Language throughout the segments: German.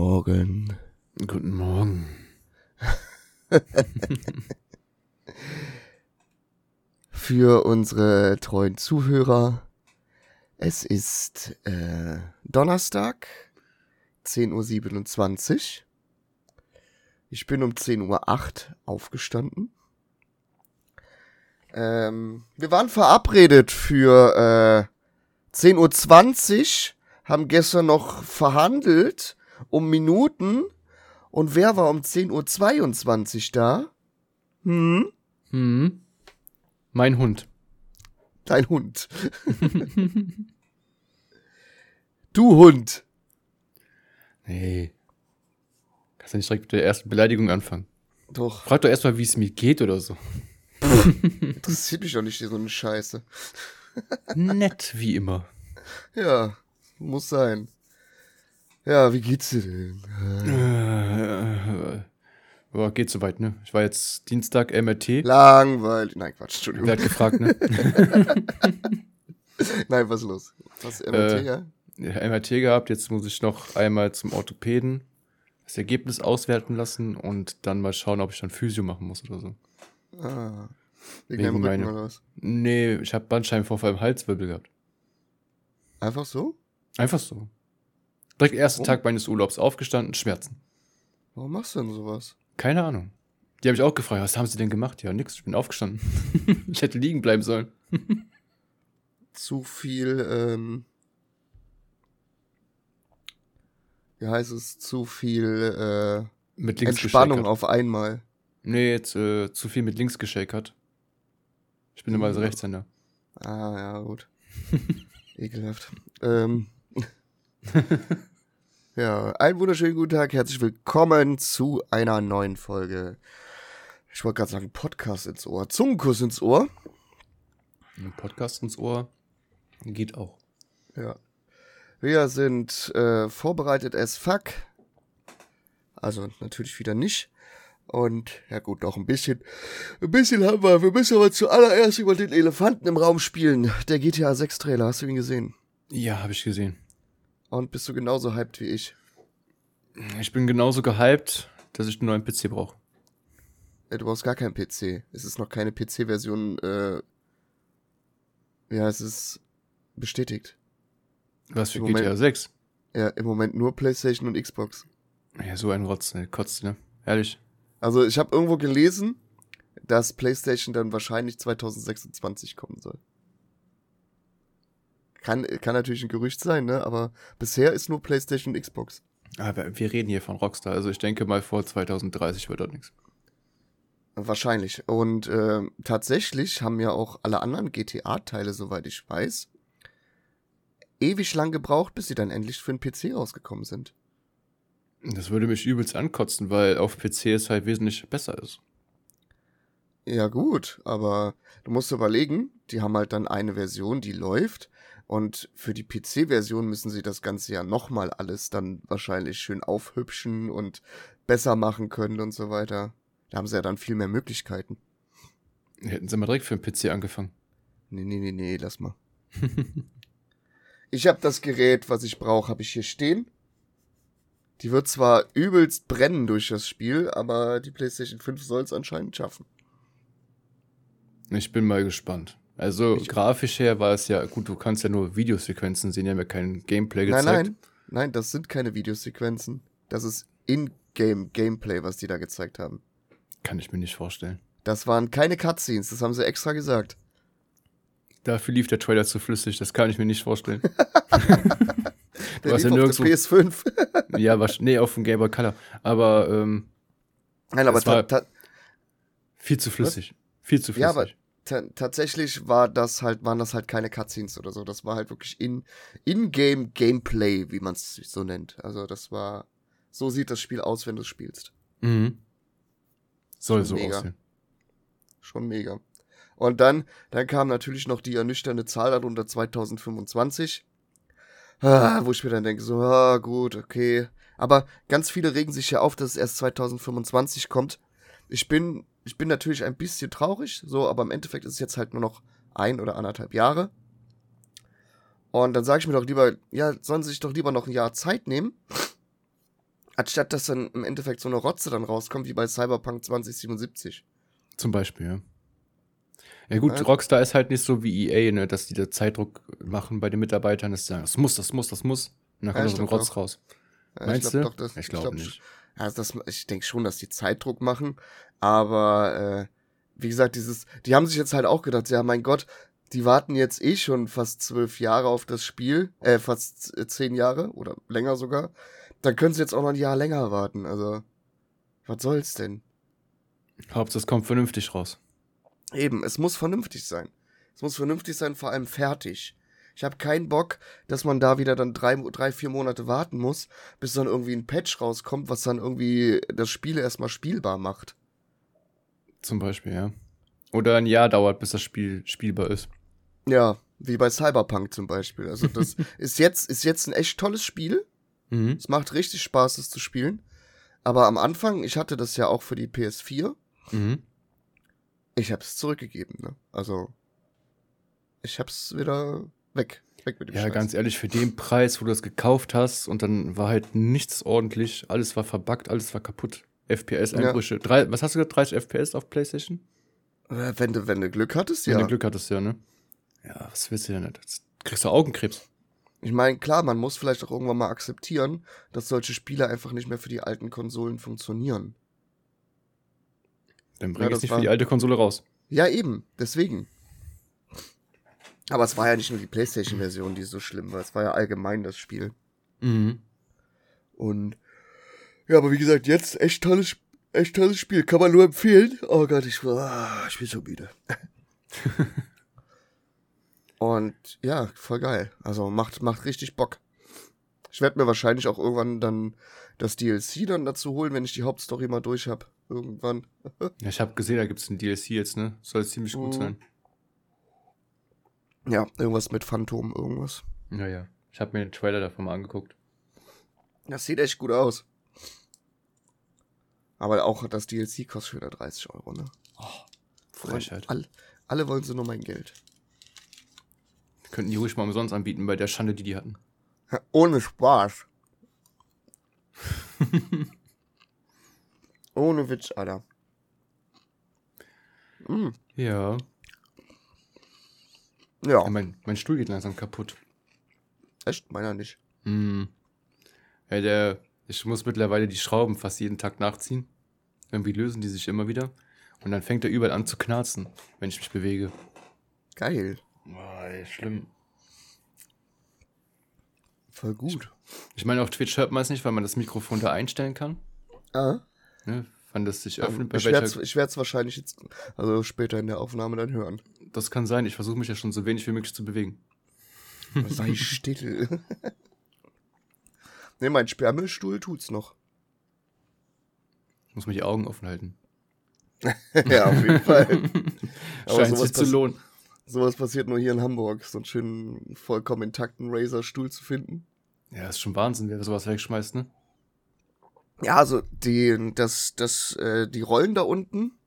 Guten Morgen. Guten Morgen. Für unsere treuen Zuhörer, es ist äh, Donnerstag, 10.27 Uhr. Ich bin um 10.08 Uhr aufgestanden. Ähm, wir waren verabredet für äh, 10.20 Uhr, haben gestern noch verhandelt um Minuten. Und wer war um 10.22 Uhr da? Hm? Hm. Mein Hund. Dein Hund. du Hund. Nee. Kannst du nicht direkt mit der ersten Beleidigung anfangen? Doch. Frag doch erstmal, wie es mir geht oder so. Interessiert mich doch nicht so eine Scheiße. Nett, wie immer. Ja, muss sein. Ja, wie geht's dir denn? Äh, äh, boah, geht soweit, ne? Ich war jetzt Dienstag MRT. Langweilig. Nein, Quatsch, Entschuldigung. Wer hat gefragt, ne? Nein, was ist los? Was, MRT, Äh, ja? Ja, MRT gehabt, jetzt muss ich noch einmal zum Orthopäden das Ergebnis auswerten lassen und dann mal schauen, ob ich dann Physio machen muss oder so. Ah. Wegen deinem Rücken oder was? Nee, ich habe Bandscheibenvorfall im Halswirbel gehabt. Einfach so? Einfach so. Direkt ersten Oh. Tag meines Urlaubs aufgestanden, Schmerzen. Warum machst du denn sowas? Keine Ahnung. Die habe ich auch gefragt, was haben sie denn gemacht? Ja, nix, ich bin aufgestanden. ich hätte liegen bleiben sollen. Zu viel, ähm. Wie heißt es? Zu viel, Mit äh, links Entspannung auf einmal. Nee, jetzt äh, zu viel mit links geschakert. Ich bin immer so Ja. Rechtshänder. Ah, ja, gut. Ekelhaft. Ähm. Ja, einen wunderschönen guten Tag, herzlich willkommen zu einer neuen Folge. Ich wollte gerade sagen, Podcast ins Ohr. Zungenkuss ins Ohr. Ein Podcast ins Ohr geht auch. Ja. Wir sind äh, vorbereitet as fuck. Also natürlich wieder nicht. Und ja gut, noch ein bisschen. Ein bisschen haben wir. Wir müssen aber zuallererst über den Elefanten im Raum spielen. Der GTA 6 Trailer, hast du ihn gesehen? Ja, habe ich gesehen. Und bist du genauso hyped wie ich? Ich bin genauso gehypt, dass ich einen neuen PC brauche. Du brauchst gar keinen PC. Es ist noch keine PC-Version, äh, ja, es ist bestätigt. Was für Im Moment- GTA 6? Ja, im Moment nur PlayStation und Xbox. Ja, so ein Rotz, ne? Kotzt, ne? Ehrlich. Also ich habe irgendwo gelesen, dass PlayStation dann wahrscheinlich 2026 kommen soll. Kann, kann natürlich ein Gerücht sein, ne? Aber bisher ist nur PlayStation und Xbox. Aber wir reden hier von Rockstar, also ich denke mal vor 2030 wird das nichts. Wahrscheinlich. Und äh, tatsächlich haben ja auch alle anderen GTA-Teile, soweit ich weiß, ewig lang gebraucht, bis sie dann endlich für den PC rausgekommen sind. Das würde mich übelst ankotzen, weil auf PC es halt wesentlich besser ist. Ja gut, aber du musst überlegen, die haben halt dann eine Version, die läuft und für die PC-Version müssen sie das Ganze ja nochmal alles dann wahrscheinlich schön aufhübschen und besser machen können und so weiter. Da haben sie ja dann viel mehr Möglichkeiten. Hätten sie mal direkt für den PC angefangen. Nee, nee, nee, nee, lass mal. Ich habe das Gerät, was ich brauche, habe ich hier stehen. Die wird zwar übelst brennen durch das Spiel, aber die PlayStation 5 soll es anscheinend schaffen. Ich bin mal gespannt. Also Ich- grafisch her war es ja, gut, du kannst ja nur Videosequenzen sehen, die haben ja kein Gameplay Nein, gezeigt. nein, nein, das sind keine Videosequenzen. Das ist in-game Gameplay, was die da gezeigt haben. Kann ich mir nicht vorstellen. Das waren keine Cutscenes, das haben sie extra gesagt. Dafür lief der Trailer zu flüssig, das kann ich mir nicht vorstellen. Der hast ja lief auf der nirgendwo- PS5. ja, was, nee, auf dem Game Boy Color. Aber ähm, Nein, aber war- viel zu flüssig. Viel zu flüssig. Ja, aber tatsächlich war das halt, waren das halt keine Cutscenes oder so. Das war halt wirklich in in-game Gameplay, wie man es so nennt. Also das war, so sieht das Spiel aus, wenn du es spielst. mhm. Soll Schon so mega. aussehen. Schon mega. Und dann, dann kam natürlich noch die ernüchternde Zahl darunter 2025. Ah, wo ich mir dann denke, so, ah, gut, okay. Aber ganz viele regen sich ja auf, dass es erst 2025 kommt. Ich bin, ich bin natürlich ein bisschen traurig, so, aber im Endeffekt ist es jetzt halt nur noch ein oder anderthalb Jahre. Und dann sage ich mir doch lieber, ja, sollen sie sich doch lieber noch ein Jahr Zeit nehmen Anstatt dass dann im Endeffekt so eine Rotze dann rauskommt, wie bei Cyberpunk 2077. Zum Beispiel, ja. Ja gut, Ja. Rockstar ist halt nicht so wie EA, ne, dass die da Zeitdruck machen bei den Mitarbeitern, dass sie sagen, das muss, das muss, das muss. Und dann Ja, kommt ich so ein Rotz auch. raus. Ja, Meinst ich glaub du? Doch, das, Ich glaube glaub, nicht. Ja, das, ich denke schon, dass die Zeitdruck machen, aber äh, wie gesagt, dieses, die haben sich jetzt halt auch gedacht, ja, mein Gott, die warten jetzt eh schon fast zwölf Jahre auf das Spiel, äh, fast äh, zehn Jahre oder länger sogar. Dann können sie jetzt auch noch ein Jahr länger warten. Also, was soll's denn? Hauptsache, es kommt vernünftig raus. Eben, es muss vernünftig sein. Es muss vernünftig sein, vor allem fertig. Ich habe keinen Bock, dass man da wieder dann drei, drei, vier Monate warten muss, bis dann irgendwie ein Patch rauskommt, was dann irgendwie das Spiel erstmal spielbar macht. Zum Beispiel, ja. Oder ein Jahr dauert, bis das Spiel spielbar ist. Ja, wie bei Cyberpunk zum Beispiel. Also das ist jetzt, ist jetzt ein echt tolles Spiel. Mhm. Es macht richtig Spaß, das zu spielen. Aber am Anfang, ich hatte das ja auch für die PS4, Mhm. ich hab's zurückgegeben, ne? Also, ich hab's wieder weg. Weg mit dem Ja, Scheiß. ganz ehrlich, für den Preis, wo du das gekauft hast und dann war halt nichts ordentlich, alles war verbuggt, alles war kaputt. FPS-Einbrüche. Drei, was hast du gesagt? 30 FPS auf PlayStation? Äh, Wenn du, wenn du Glück hattest, Wenn ja. du Glück hattest, ja, ne? Ja, was willst du denn? Jetzt kriegst du Augenkrebs. Ich meine, klar, man muss vielleicht auch irgendwann mal akzeptieren, dass solche Spiele einfach nicht mehr für die alten Konsolen funktionieren. Dann Ja, bring das es nicht war- für die alte Konsole raus. Ja, eben, deswegen. Aber es war ja nicht nur die PlayStation-Version, die so schlimm war. Es war ja allgemein das Spiel. Mhm. Und ja, aber wie gesagt, jetzt echt tolles, echt tolles Spiel. Kann man nur empfehlen. Oh Gott, ich, ah, ich bin so müde. Und ja, voll geil. Also macht, macht richtig Bock. Ich werde mir wahrscheinlich auch irgendwann dann das DLC dann dazu holen, wenn ich die Hauptstory mal durch habe. Irgendwann. Ja, ich habe gesehen, da gibt es ein DLC jetzt, ne? Soll ziemlich gut Mhm. sein. Ja, irgendwas mit Phantom, irgendwas. Naja, ich habe mir den Trailer davon mal angeguckt. Das sieht echt gut aus. Aber auch das DLC kostet wieder 30 Euro, ne? Frechheit. Alle, alle wollen so nur mein Geld. Könnten die ruhig mal umsonst anbieten bei der Schande, die die hatten. Ohne Spaß. Ohne Witz, Alter. Mm, Ja. Ja, ja mein, mein Stuhl geht langsam kaputt. echt, meiner nicht. Mhm. Ja, der, ich muss mittlerweile die Schrauben fast jeden Tag nachziehen. Irgendwie lösen die sich immer wieder. Und dann fängt er überall an zu knarzen, wenn ich mich bewege. Geil. Boah, ey, schlimm. Voll gut. Ich meine, auf Twitch hört man es nicht, weil man das Mikrofon da einstellen kann. Ah, Ne? Wann das sich öffnet, bei ich werde es ich wahrscheinlich jetzt, also später in der Aufnahme dann hören. Das kann sein. Ich versuche mich ja schon so wenig wie möglich zu bewegen. Sei still. ne, mein Sperrmüllstuhl tut's noch. Ich muss mir die Augen offen halten. ja, auf jeden Fall. Aber Scheint sich zu lohnen. Sowas passiert nur hier in Hamburg, so einen schönen, vollkommen intakten Razer-Stuhl zu finden. Ja, ist schon Wahnsinn, wer sowas wegschmeißt, ne? Ja, also die, das, das, äh, die Rollen da unten,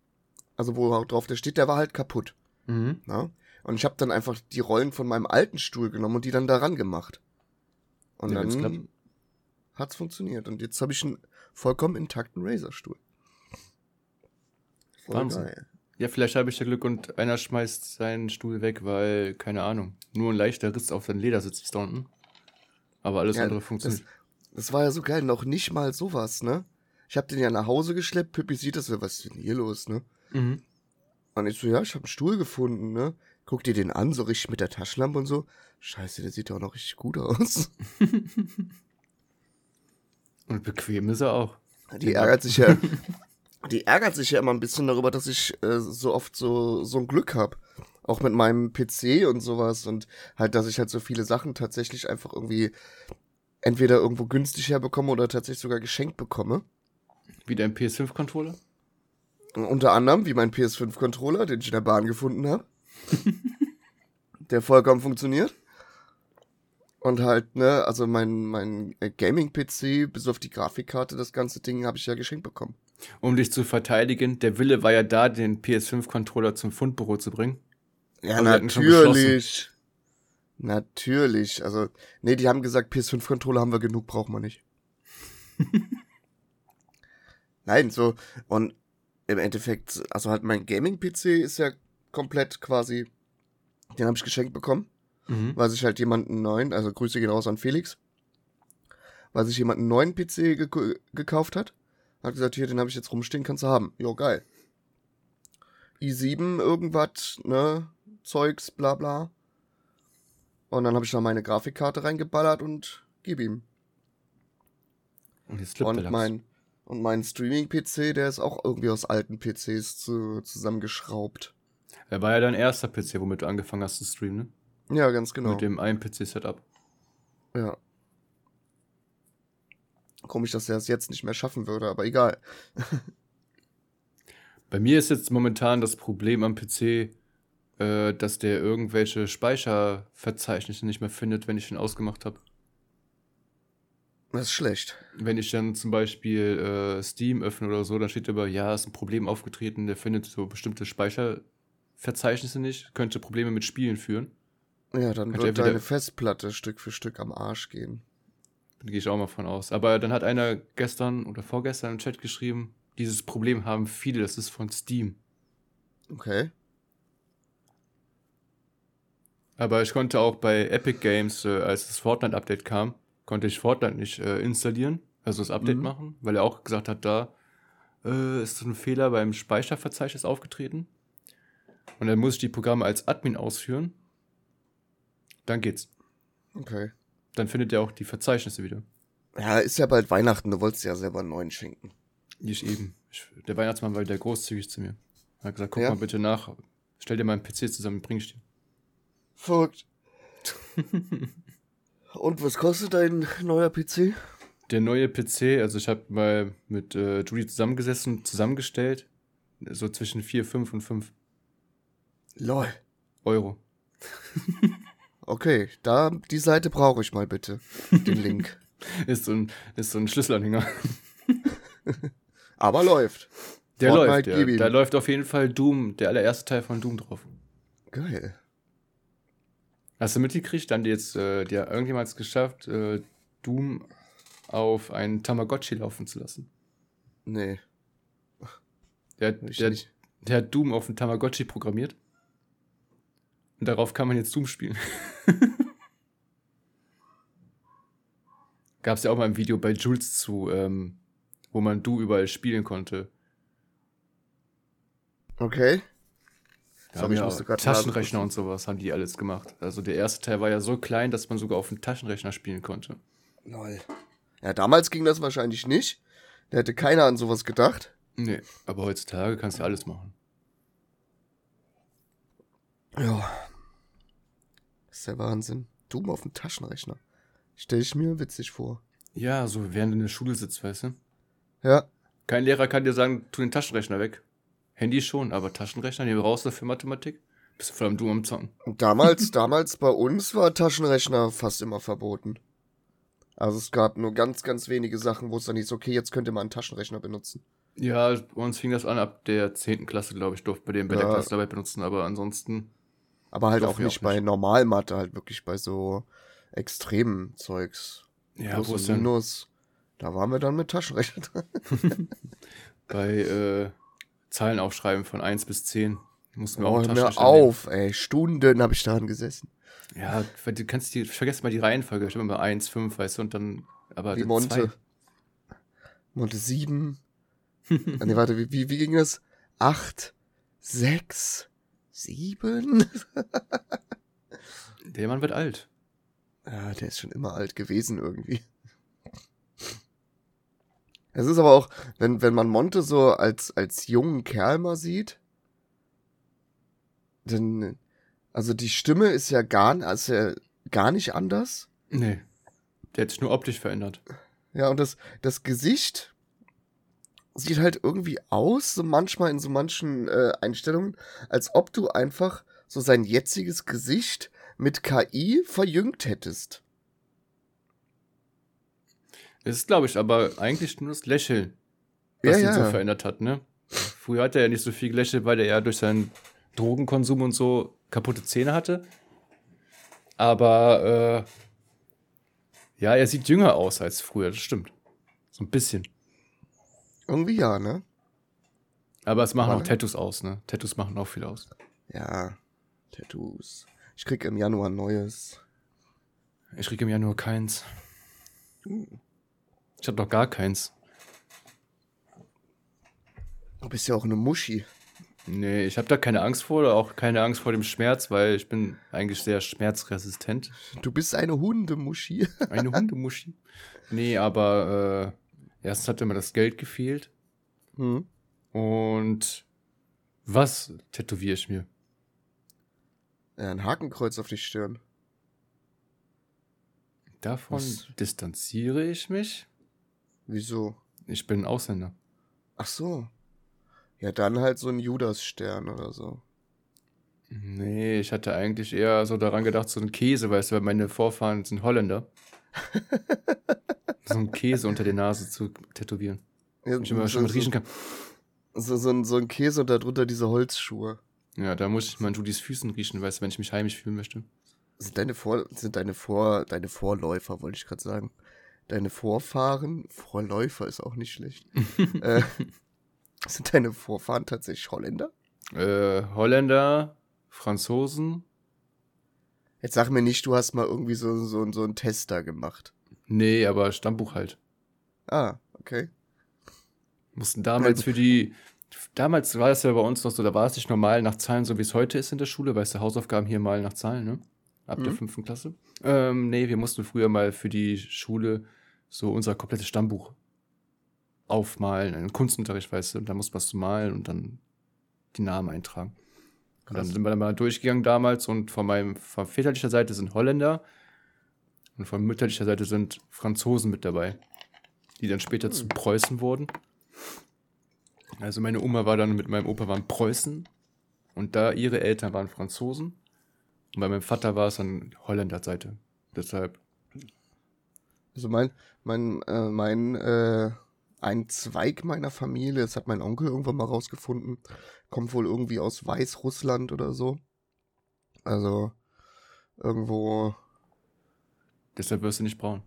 also wo auch drauf der steht, der war halt kaputt. Mhm. Ne? Und ich habe dann einfach die Rollen von meinem alten Stuhl genommen und die dann daran gemacht. Und Ja, dann hat's funktioniert. Und jetzt habe ich einen vollkommen intakten Razer-Stuhl. Voll Wahnsinn. geil. Ja, vielleicht habe ich ja Glück und einer schmeißt seinen Stuhl weg, weil, keine Ahnung, nur ein leichter Riss auf den Ledersitz ist da unten. Aber alles Ja, andere funktioniert. Das war ja so geil, noch nicht mal sowas, ne? Ich habe den ja nach Hause geschleppt, Pippi sieht das so, was ist denn hier los, ne? Mhm. Und ich so, ja, ich habe einen Stuhl gefunden, ne? Guck dir den an, so richtig mit der Taschenlampe und so. Scheiße, der sieht ja auch noch richtig gut aus. Und bequem ist er auch. Die ärgert sich ja, die ärgert sich ja immer ein bisschen darüber, dass ich äh, so oft so, so ein Glück hab. Auch mit meinem PC und sowas und halt, dass ich halt so viele Sachen tatsächlich einfach irgendwie entweder irgendwo günstig herbekomme oder tatsächlich sogar geschenkt bekomme. Wie dein PS5-Controller? Unter anderem wie mein PS5-Controller, den ich in der Bahn gefunden habe. der vollkommen funktioniert. Und halt, ne, also mein, mein äh, Gaming-PC, bis auf die Grafikkarte, das ganze Ding habe ich ja geschenkt bekommen. Um dich zu verteidigen, der Wille war ja da, den PS5-Controller zum Fundbüro zu bringen. Ja, Aber natürlich. Natürlich. Also, nee, die haben gesagt, PS5-Controller haben wir genug, brauchen wir nicht. Nein, so, und im Endeffekt, also halt mein Gaming-PC ist ja komplett quasi, den habe ich geschenkt bekommen, Mhm. weil sich halt jemanden neuen, also Grüße gehen raus an Felix, weil sich jemand einen neuen PC gek gekauft hat. Hat gesagt, hier, den habe ich jetzt rumstehen, kannst du haben. Jo, geil. i7 irgendwas, ne, Zeugs, bla bla. Und dann habe ich da meine Grafikkarte reingeballert und gib ihm. Und jetzt Und mein, und mein Streaming-PC, der ist auch irgendwie aus alten PCs zu, zusammengeschraubt. Der war ja dein erster PC, womit du angefangen hast zu streamen, ne? Ja, ganz genau. Mit dem einen PC-Setup. Ja. Komisch, dass er es jetzt nicht mehr schaffen würde, aber egal. Bei mir ist jetzt momentan das Problem am PC, äh, dass der irgendwelche Speicherverzeichnisse nicht mehr findet, wenn ich ihn ausgemacht habe. Das ist schlecht. Wenn ich dann zum Beispiel äh, Steam öffne oder so, dann steht aber, ja, ist ein Problem aufgetreten, der findet so bestimmte Speicherverzeichnisse nicht, könnte Probleme mit Spielen führen. Ja, dann Hat wird er deine Festplatte Stück für Stück am Arsch gehen. Da gehe ich auch mal von aus. Aber dann hat einer gestern oder vorgestern im Chat geschrieben, dieses Problem haben viele, das ist von Steam. Okay. Aber ich konnte auch bei Epic Games, äh, als das Fortnite-Update kam, konnte ich Fortnite nicht äh, installieren, also das Update Mhm. machen, weil er auch gesagt hat, da äh, ist so ein Fehler beim Speicherverzeichnis aufgetreten. Und dann muss ich die Programme als Admin ausführen. Dann geht's. Okay. Dann findet er auch die Verzeichnisse wieder. Ja, ist ja bald Weihnachten, du wolltest ja selber einen neuen schenken. Ich eben. Ich, der Weihnachtsmann war wieder großzügig zu mir. Er hat gesagt, guck Ja? mal bitte nach. Stell dir mal einen PC zusammen, bring ich dir. Verrückt. Und was kostet dein neuer PC? Der neue PC, also ich habe mal mit äh, Judy zusammengesessen, zusammengestellt. So zwischen 4, 5 und 5 Lol. Euro. Okay, da, die Seite brauche ich mal bitte. Den Link. Ist so ein, ist so ein Schlüsselanhänger. Aber läuft. Der Fortnite, läuft, ja. Da läuft auf jeden Fall Doom, der allererste Teil von Doom drauf. Geil. Hast du mitgekriegt? Haben die jetzt, äh, die irgendjemand es geschafft, äh, Doom auf einen Tamagotchi laufen zu lassen? Nee. Der, der, der hat Doom auf einen Tamagotchi programmiert. Und darauf kann man jetzt Doom spielen. Gab es ja auch mal ein Video bei Jules zu, ähm, wo man Du überall spielen konnte. Okay. Da Sorry, haben ich ja grad Taschenrechner und sowas haben die alles gemacht. Also der erste Teil war ja so klein, dass man sogar auf dem Taschenrechner spielen konnte. Lol. Ja, damals ging das wahrscheinlich nicht. Da hätte keiner an sowas gedacht. Nee, aber heutzutage kannst du alles machen. Ja. Das ist der Wahnsinn. Doom auf dem Taschenrechner. Stell ich mir witzig vor. Ja, so während du in der Schule sitzt, weißt du? Ja. Kein Lehrer kann dir sagen, tu den Taschenrechner weg. Handy schon, aber Taschenrechner, nehmen wir raus dafür Mathematik. Bist du vor allem du am Zocken. Damals, damals bei uns war Taschenrechner fast immer verboten. Also es gab nur ganz, ganz wenige Sachen, wo es dann hieß, okay, jetzt könnt ihr mal einen Taschenrechner benutzen. Ja, bei uns fing das an ab der 10. Klasse, glaube ich, durften wir den bei der Ja. Klassenarbeit benutzen, aber ansonsten, Aber halt auch nicht auch bei nicht. Normalmathe, halt wirklich bei so extremen Zeugs. ja, Plus wo ist denn Minus. Da waren wir dann mit Taschenrechner dran. bei äh, Zahlen aufschreiben von 1 bis 10. Mussten wir Oh, auch hör mir Taschenrechner nehmen. auf, ey. Stunden habe ich daran gesessen. Ja, du kannst die, vergesst mal die Reihenfolge. Ich habe immer 1, 5, weißt du, und dann, aber Wie Monte. zwei- Monte 7. ah, nee, warte, wie, wie, wie ging das? 8, 6, 7? Der Mann wird alt. Ja, der ist schon immer alt gewesen irgendwie. Es ist aber auch, wenn, wenn man Monte so als, als jungen Kerl mal sieht, dann, also die Stimme ist ja gar, also gar nicht anders. Nee. Der hat sich nur optisch verändert. Ja, und das, das Gesicht sieht halt irgendwie aus, so manchmal in so manchen äh, Einstellungen, als ob du einfach so sein jetziges Gesicht mit KI verjüngt hättest. Es ist, glaube ich, aber eigentlich nur das Lächeln, was Ja, ihn so ja. verändert hat, ne? Früher hat er ja nicht so viel gelächelt, weil er ja durch seinen Drogenkonsum und so kaputte Zähne hatte. Aber, äh, ja, er sieht jünger aus als früher, das stimmt. So ein bisschen. Irgendwie ja, ne? Aber es machen Aber- auch Tattoos aus, ne? Tattoos machen auch viel aus. Ja, Tattoos. Ich krieg im Januar ein neues. Ich kriege im Januar keins. Ich habe noch gar keins. Du bist ja auch eine Muschi. Nee, ich habe da keine Angst vor, oder auch keine Angst vor dem Schmerz, weil ich bin eigentlich sehr schmerzresistent. Du bist eine Hundemuschi. Eine Hundemuschi. Nee, aber äh, erstens hat immer das Geld gefehlt. Hm. Und was tätowiere ich mir? Ein Hakenkreuz auf die Stirn. Davon Was? distanziere ich mich. Wieso? Ich bin Ausländer. Ach so. Ja, dann halt so ein Judasstern oder so. Nee, ich hatte eigentlich eher so daran gedacht, so ein Käse, weißt du, weil meine Vorfahren sind Holländer. so ein Käse unter der Nase zu tätowieren. Ja, Ich immer so, schon mit riechen kann. so, so, ein, so ein Käse und darunter diese Holzschuhe. Ja, da muss ich mal an Judys Füßen riechen, weißt du, wenn ich mich heimisch fühlen möchte. Sind deine Vor sind deine Vor deine Vorläufer, wollte ich gerade sagen. Deine Vorfahren, Vorläufer ist auch nicht schlecht. äh, sind deine Vorfahren tatsächlich Holländer? Äh, Holländer, Franzosen. Jetzt sag mir nicht, du hast mal irgendwie so, so, so einen Tester gemacht. Nee, aber Stammbuch halt. Ah, okay. Mussten damals für die. Damals war es ja bei uns noch so, da war es nicht normal nach Zahlen, so wie es heute ist in der Schule, weißt du, Hausaufgaben hier mal nach Zahlen, ne? Ab der Mhm. fünften Klasse. Ähm, nee, wir mussten früher mal für die Schule so unser komplettes Stammbuch aufmalen, einen Kunstunterricht, weißt du, und da musst du was zu malen und dann die Namen eintragen. Und dann Krass. sind wir dann mal durchgegangen damals und von meinem, von väterlicher Seite sind Holländer und von mütterlicher Seite sind Franzosen mit dabei, die dann später zu Preußen wurden. Also meine Oma war dann mit meinem Opa waren Preußen und da ihre Eltern waren Franzosen und bei meinem Vater war es dann Holländerseite. Deshalb, Also mein, mein, äh, mein, äh, ein Zweig meiner Familie, das hat mein Onkel irgendwann mal rausgefunden, kommt wohl irgendwie aus Weißrussland oder so. Also irgendwo, deshalb wirst du nicht braun.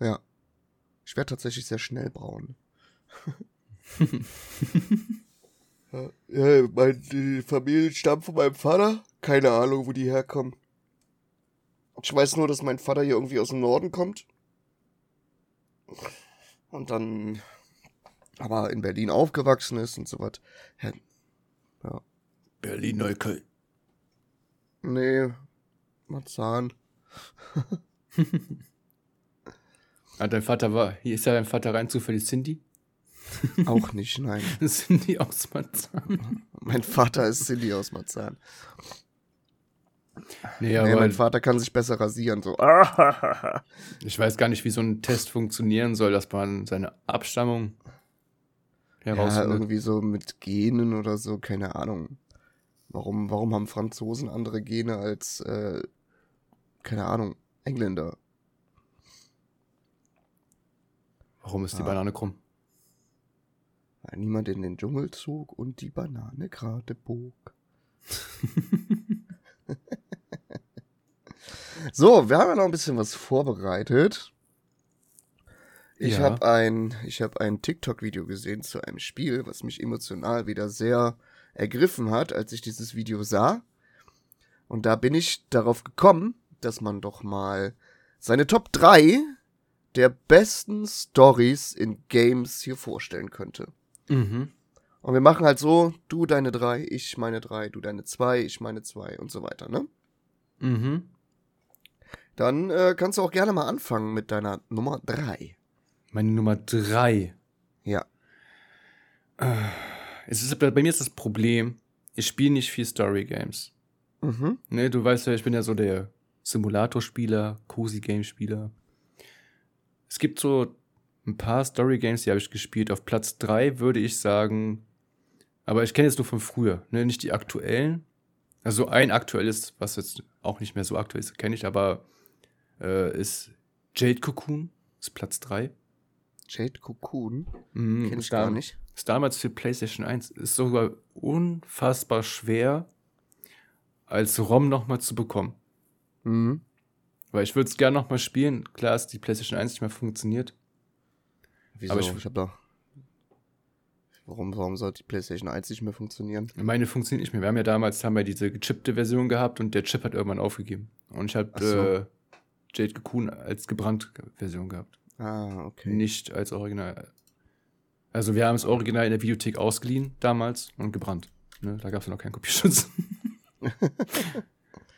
ja. Ich werde tatsächlich sehr schnell braun. ja, ja, mein, die Familie stammt von meinem Vater. Keine Ahnung, wo die herkommen. Ich weiß nur, dass mein Vater hier irgendwie aus dem Norden kommt. Und dann aber in Berlin aufgewachsen ist und so was. Ja, Berlin-Neukölln. nee, Marzahn. Ah, dein Vater war, hier ist ja dein Vater rein zufällig Cindy? Auch nicht, nein. Cindy aus Marzahn. Mein Vater ist Cindy aus Marzahn. Nee, nee, aber mein Vater kann sich besser rasieren, so. ich weiß gar nicht, wie so ein Test funktionieren soll, dass man seine Abstammung Ja, herausfindet. irgendwie so mit Genen oder so, keine Ahnung. Warum, warum haben Franzosen andere Gene als, äh, keine Ahnung, Engländer? Warum ist die Ah. Banane krumm? Weil niemand in den Dschungel zog und die Banane gerade bog. so, wir haben ja noch ein bisschen was vorbereitet. Ich Ja. habe ein, ich habe ein TikTok-Video gesehen zu einem Spiel, was mich emotional wieder sehr ergriffen hat, als ich dieses Video sah. Und da bin ich darauf gekommen, dass man doch mal seine Top 3 der besten Stories in Games hier vorstellen könnte. Mhm. Und wir machen halt so, du deine drei, ich meine drei, du deine zwei, ich meine zwei und so weiter, ne? Mhm. Dann äh, kannst du auch gerne mal anfangen mit deiner Nummer drei. Meine Nummer drei. Ja. Es ist, bei mir ist das Problem, ich spiele nicht viel Story Games. Mhm. Ne, du weißt ja, ich bin ja so der Simulatorspieler, Cozy Game Spieler. Es gibt so ein paar Story Games, die habe ich gespielt. Auf Platz 3 würde ich sagen, aber ich kenne jetzt nur von früher, ne, nicht die aktuellen. Also ein aktuelles, was jetzt auch nicht mehr so aktuell ist, kenne ich, aber äh, ist Jade Cocoon, ist Platz 3. Jade Cocoon. Mhm, Kenn ich gar nicht. Ist damals für PlayStation 1. Ist sogar unfassbar schwer, als ROM nochmal zu bekommen. Mhm. Weil ich würde es gerne nochmal spielen. Klar, ist die PlayStation 1 nicht mehr funktioniert. Wieso? Aber ich ich- habe doch. Warum, warum sollte die PlayStation 1 nicht mehr funktionieren? Meine funktioniert nicht mehr. Wir haben ja damals haben wir diese gechippte Version gehabt und der Chip hat irgendwann aufgegeben. Und ich habe so. äh, Jade Cocoon als gebrannte Version gehabt. Ah, okay. Nicht als Original. Also wir haben das Original in der Videothek ausgeliehen damals und gebrannt. Ne? Da gab es ja noch keinen Kopierschutz.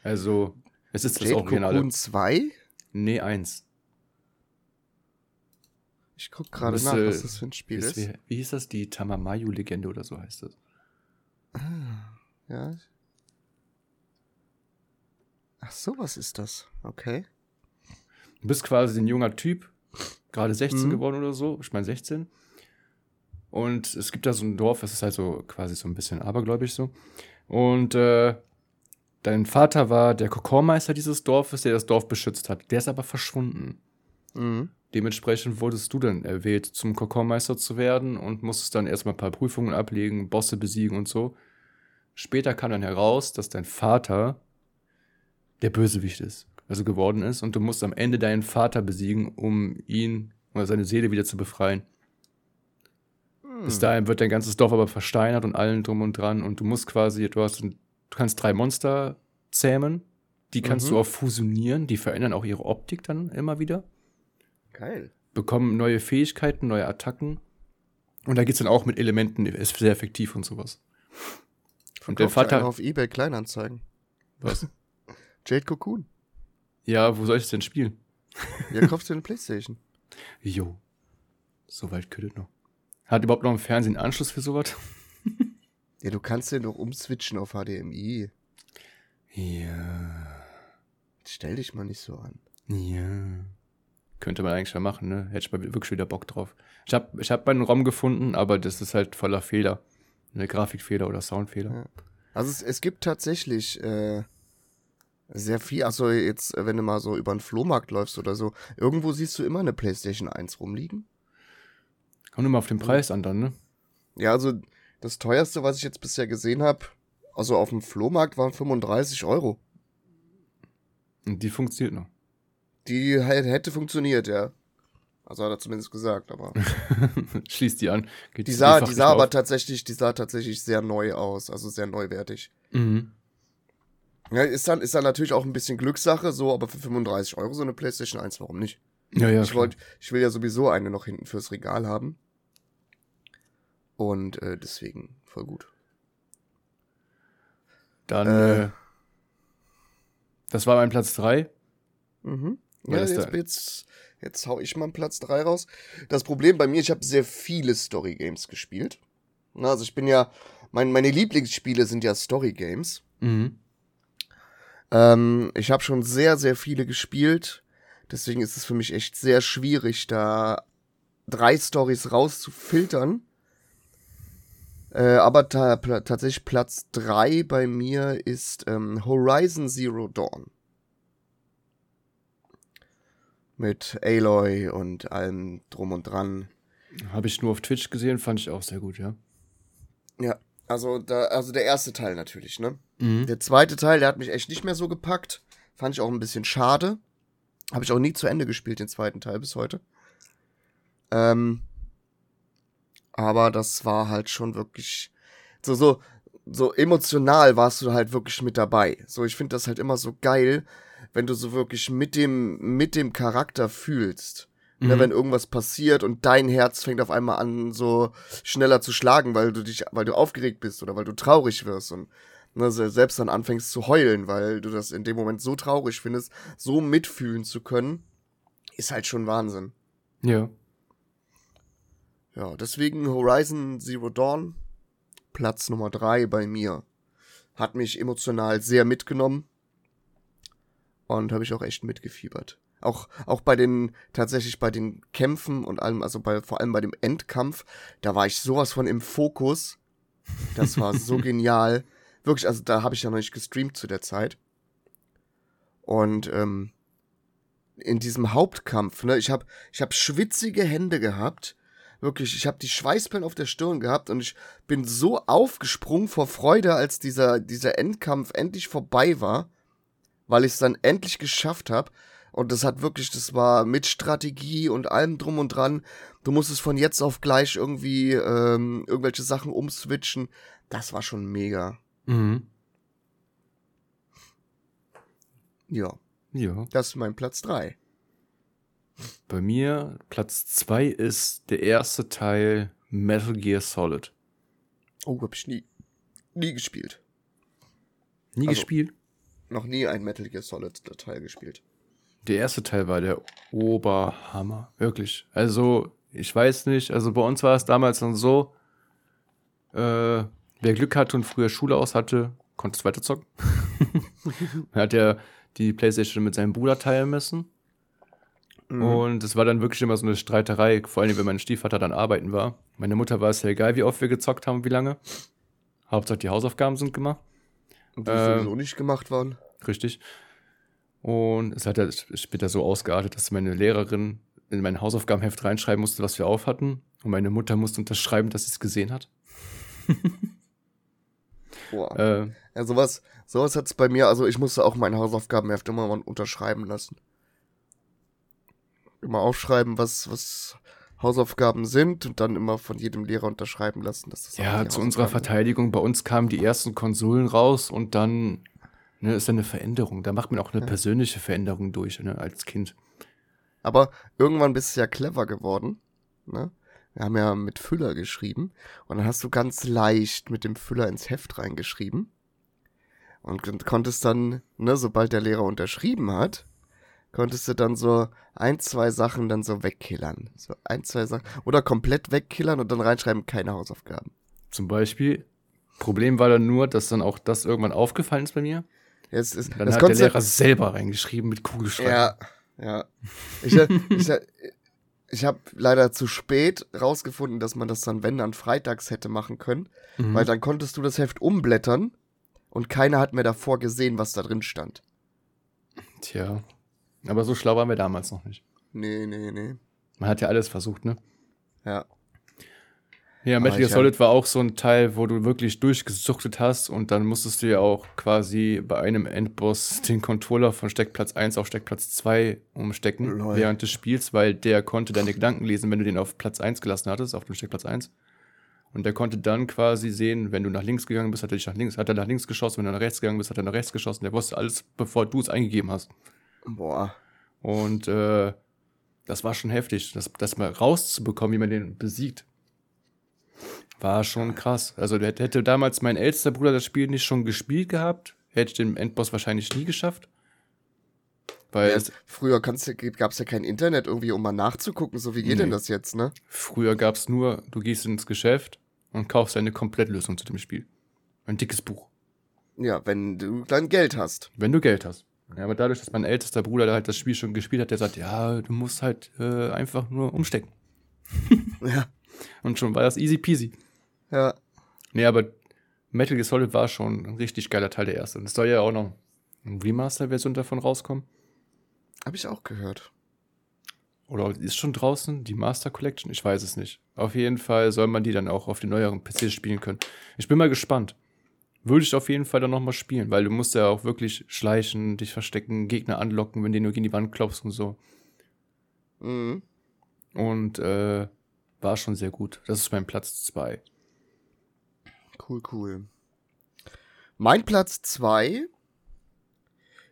also, es ist das Jade Original. Cocoon 2? Nee, eins. Ich guck gerade Das, nach, was das für ein Spiel Das, ist. wie, wie hieß das? Die Tamamayu-Legende oder so heißt das. Ja. Ach so, was ist das? Okay. Du bist quasi ein junger Typ, gerade 16 Mhm. geworden oder so, ich meine 16. Und es gibt da so ein Dorf, es ist halt so quasi so ein bisschen abergläubig so. Und äh, dein Vater war der Kokormeister dieses Dorfes, der das Dorf beschützt hat. Der ist aber verschwunden. Mhm. Dementsprechend wurdest du dann erwählt, zum Kokormeister zu werden und musstest dann erstmal ein paar Prüfungen ablegen, Bosse besiegen und so. Später kam dann heraus, dass dein Vater der Bösewicht ist, also geworden ist, und du musst am Ende deinen Vater besiegen, um ihn oder seine Seele wieder zu befreien. Bis dahin wird dein ganzes Dorf aber versteinert und allen drum und dran und du musst quasi, du hast, du kannst drei Monster zähmen, die kannst Mhm. du auch fusionieren, die verändern auch ihre Optik dann immer wieder Geil. bekommen neue Fähigkeiten, neue Attacken. Und da geht's dann auch mit Elementen, ist sehr effektiv und sowas. Und der Verkauft Vater. auf Ebay Kleinanzeigen. Was? Jade Cocoon. Ja, wo soll ich es denn spielen? Ja, kaufst du eine Playstation. Jo. Soweit könnte noch. Hat überhaupt noch im Fernsehen einen Anschluss für sowas? Ja, du kannst den doch umswitchen auf HDMI. Ja. Stell dich mal nicht so an. Ja. Könnte man eigentlich mal machen, ne? Hätte ich mal wirklich wieder Bock drauf. Ich habe ich hab meinen ROM gefunden, aber das ist halt voller Fehler. Eine Grafikfehler oder Soundfehler. Ja. Also es, es gibt tatsächlich äh, sehr viel, also jetzt, äh, wenn du mal so über den Flohmarkt läufst oder so, irgendwo siehst du immer eine Playstation 1 rumliegen. Kommt immer auf den Preis an dann, ne? Ja, also das teuerste, was ich jetzt bisher gesehen habe, also auf dem Flohmarkt waren 35 Euro. Und die funktioniert noch. Die hä- hätte funktioniert, ja. Also hat er zumindest gesagt, aber. Schließt die an. Geht Die sah, die sah aber auf. tatsächlich, die sah tatsächlich sehr neu aus, also sehr neuwertig. Mhm. Ja, ist dann, ist dann natürlich auch ein bisschen Glückssache, so, aber für 35 Euro so eine PlayStation 1, warum nicht? Ja, ja. ich, wollt, ich will ja sowieso eine noch hinten fürs Regal haben. Und äh, deswegen voll gut. Dann, äh, äh, das war mein Platz 3. Mhm. Ja, jetzt, jetzt, jetzt hau ich mal einen Platz 3 raus. Das Problem bei mir, ich habe sehr viele Story-Games gespielt. Na, also ich bin ja, mein, meine Lieblingsspiele sind ja Story-Games. Mhm. Ähm, ich habe schon sehr, sehr viele gespielt. Deswegen ist es für mich echt sehr schwierig, da drei Stories rauszufiltern. Äh, aber ta tatsächlich Platz 3 bei mir ist ähm, Horizon Zero Dawn. Mit Aloy und allem drum und dran. Habe ich nur auf Twitch gesehen, fand ich auch sehr gut, ja. Ja, also, da, also der erste Teil natürlich, ne? Mhm. Der zweite Teil, der hat mich echt nicht mehr so gepackt. Fand ich auch ein bisschen schade. Habe ich auch nie zu Ende gespielt, den zweiten Teil bis heute. Ähm, aber das war halt schon wirklich so, so, so emotional warst du halt wirklich mit dabei. So, ich finde das halt immer so geil, wenn du so wirklich mit dem, mit dem Charakter fühlst. Ne, Mhm. wenn irgendwas passiert und dein Herz fängt auf einmal an, so schneller zu schlagen, weil du dich, weil du aufgeregt bist oder weil du traurig wirst und ne, se- selbst dann anfängst zu heulen, weil du das in dem Moment so traurig findest, so mitfühlen zu können, ist halt schon Wahnsinn. Ja. Ja, deswegen Horizon Zero Dawn, Platz Nummer drei bei mir. Hat mich emotional sehr mitgenommen. Und habe ich auch echt mitgefiebert. Auch, auch bei den, tatsächlich bei den Kämpfen und allem, also bei, vor allem bei dem Endkampf, da war ich sowas von im Fokus. Das war so genial. Wirklich, also da habe ich ja noch nicht gestreamt zu der Zeit. Und ähm, in diesem Hauptkampf, ne, ich habe ich hab schwitzige Hände gehabt. Wirklich, ich habe die Schweißperlen auf der Stirn gehabt und ich bin so aufgesprungen vor Freude, als dieser, dieser Endkampf endlich vorbei war, weil ich es dann endlich geschafft habe. Und das hat wirklich, das war mit Strategie und allem drum und dran. Du musstest von jetzt auf gleich irgendwie ähm, irgendwelche Sachen umswitchen. Das war schon mega. Mhm. Ja, Ja. das ist mein Platz 3. Bei mir Platz 2 ist der erste Teil Metal Gear Solid. Oh, hab ich nie, nie gespielt. Nie Also- gespielt? Noch nie ein Metal Gear Solid Teil gespielt. Der erste Teil war der Oberhammer. Wirklich. Also, ich weiß nicht. Also, bei uns war es damals dann so, äh, wer Glück hatte und früher Schule aus hatte, konnte es weiterzocken. er hat ja die Playstation mit seinem Bruder teilen müssen. Mhm. Und es war dann wirklich immer so eine Streiterei, vor allem wenn mein Stiefvater dann arbeiten war. Meine Mutter war es ja egal, wie oft wir gezockt haben, wie lange. Hauptsache die Hausaufgaben sind gemacht. Und die ähm, sowieso nicht gemacht waren. Richtig. Und es hat ja später so ausgeartet, dass meine Lehrerin in mein Hausaufgabenheft reinschreiben musste, was wir auf hatten. Und meine Mutter musste unterschreiben, dass sie es gesehen hat. Boah. Äh, Ja, sowas, sowas hat's bei mir, also ich musste auch mein Hausaufgabenheft immer mal unterschreiben lassen. Immer aufschreiben, was, was Hausaufgaben sind und dann immer von jedem Lehrer unterschreiben lassen, dass das ja, zu unserer. Verteidigung, bei uns kamen die ersten Konsolen raus und dann ne, ist eine Veränderung. Da macht man auch eine Ja. persönliche Veränderung durch, ne, als Kind. Aber irgendwann bist du ja clever geworden, ne? Wir haben ja mit Füller geschrieben und dann hast du ganz leicht mit dem Füller ins Heft reingeschrieben und kon- konntest dann, ne, sobald der Lehrer unterschrieben hat, konntest du dann so ein, zwei Sachen dann so wegkillern. So ein, zwei Sachen. Oder komplett wegkillern und dann reinschreiben, keine Hausaufgaben. Zum Beispiel, Problem war dann nur, dass dann auch das irgendwann aufgefallen ist bei mir. Jetzt ist, Dann das hat der Lehrer selber reingeschrieben mit Kugelschreiber. Ja, ja. Ich, ich, ich habe leider zu spät rausgefunden, dass man das dann, wenn dann freitags hätte machen können, Mhm. weil dann konntest du das Heft umblättern und keiner hat mehr davor gesehen, was da drin stand. Tja. Aber so schlau waren wir damals noch nicht. Nee, nee, nee. Man hat ja alles versucht, ne? Ja. Ja, Metal Gear Solid war auch so ein Teil, wo du wirklich durchgesuchtet hast und dann musstest du ja auch quasi bei einem Endboss den Controller von Steckplatz 1 auf Steckplatz 2 umstecken Lol. während des Spiels, weil der konnte deine Gedanken lesen, wenn du den auf Platz 1 gelassen hattest, auf dem Steckplatz 1. Und der konnte dann quasi sehen, wenn du nach links gegangen bist, hat er dich nach links, hat er nach links geschossen, wenn du nach rechts gegangen bist, hat er nach rechts geschossen. Der wusste alles, bevor du es eingegeben hast. Boah. Und äh, das war schon heftig, das, das mal rauszubekommen, wie man den besiegt. War schon krass. Also hätte damals mein ältester Bruder das Spiel nicht schon gespielt gehabt, hätte ich den Endboss wahrscheinlich nie geschafft. Weil Ja, früher gab es ja kein Internet irgendwie, um mal nachzugucken, so wie geht Nee. denn das jetzt, ne? früher gab es nur, du gehst ins Geschäft und kaufst eine Komplettlösung zu dem Spiel. Ein dickes Buch. Ja, wenn du dann Geld hast. Wenn du Geld hast. Ja, aber dadurch, dass mein ältester Bruder da halt das Spiel schon gespielt hat, der sagt, ja, du musst halt äh, einfach nur umstecken. Ja. Und schon war das easy peasy. Ja. Nee, aber Metal Gear Solid war schon ein richtig geiler Teil der erste. Und es soll ja auch noch eine Remaster-Version davon rauskommen. Hab ich auch gehört. Oder ist schon draußen die Master Collection? Ich weiß es nicht. Auf jeden Fall soll man die dann auch auf den neueren PCs spielen können. Ich bin mal gespannt. Würde ich auf jeden Fall dann nochmal spielen, weil du musst ja auch wirklich schleichen, dich verstecken, Gegner anlocken, wenn du nur gegen die Wand klopfst und so. Mhm. Und äh, war schon sehr gut. Das ist mein Platz 2. Cool, cool. Mein Platz 2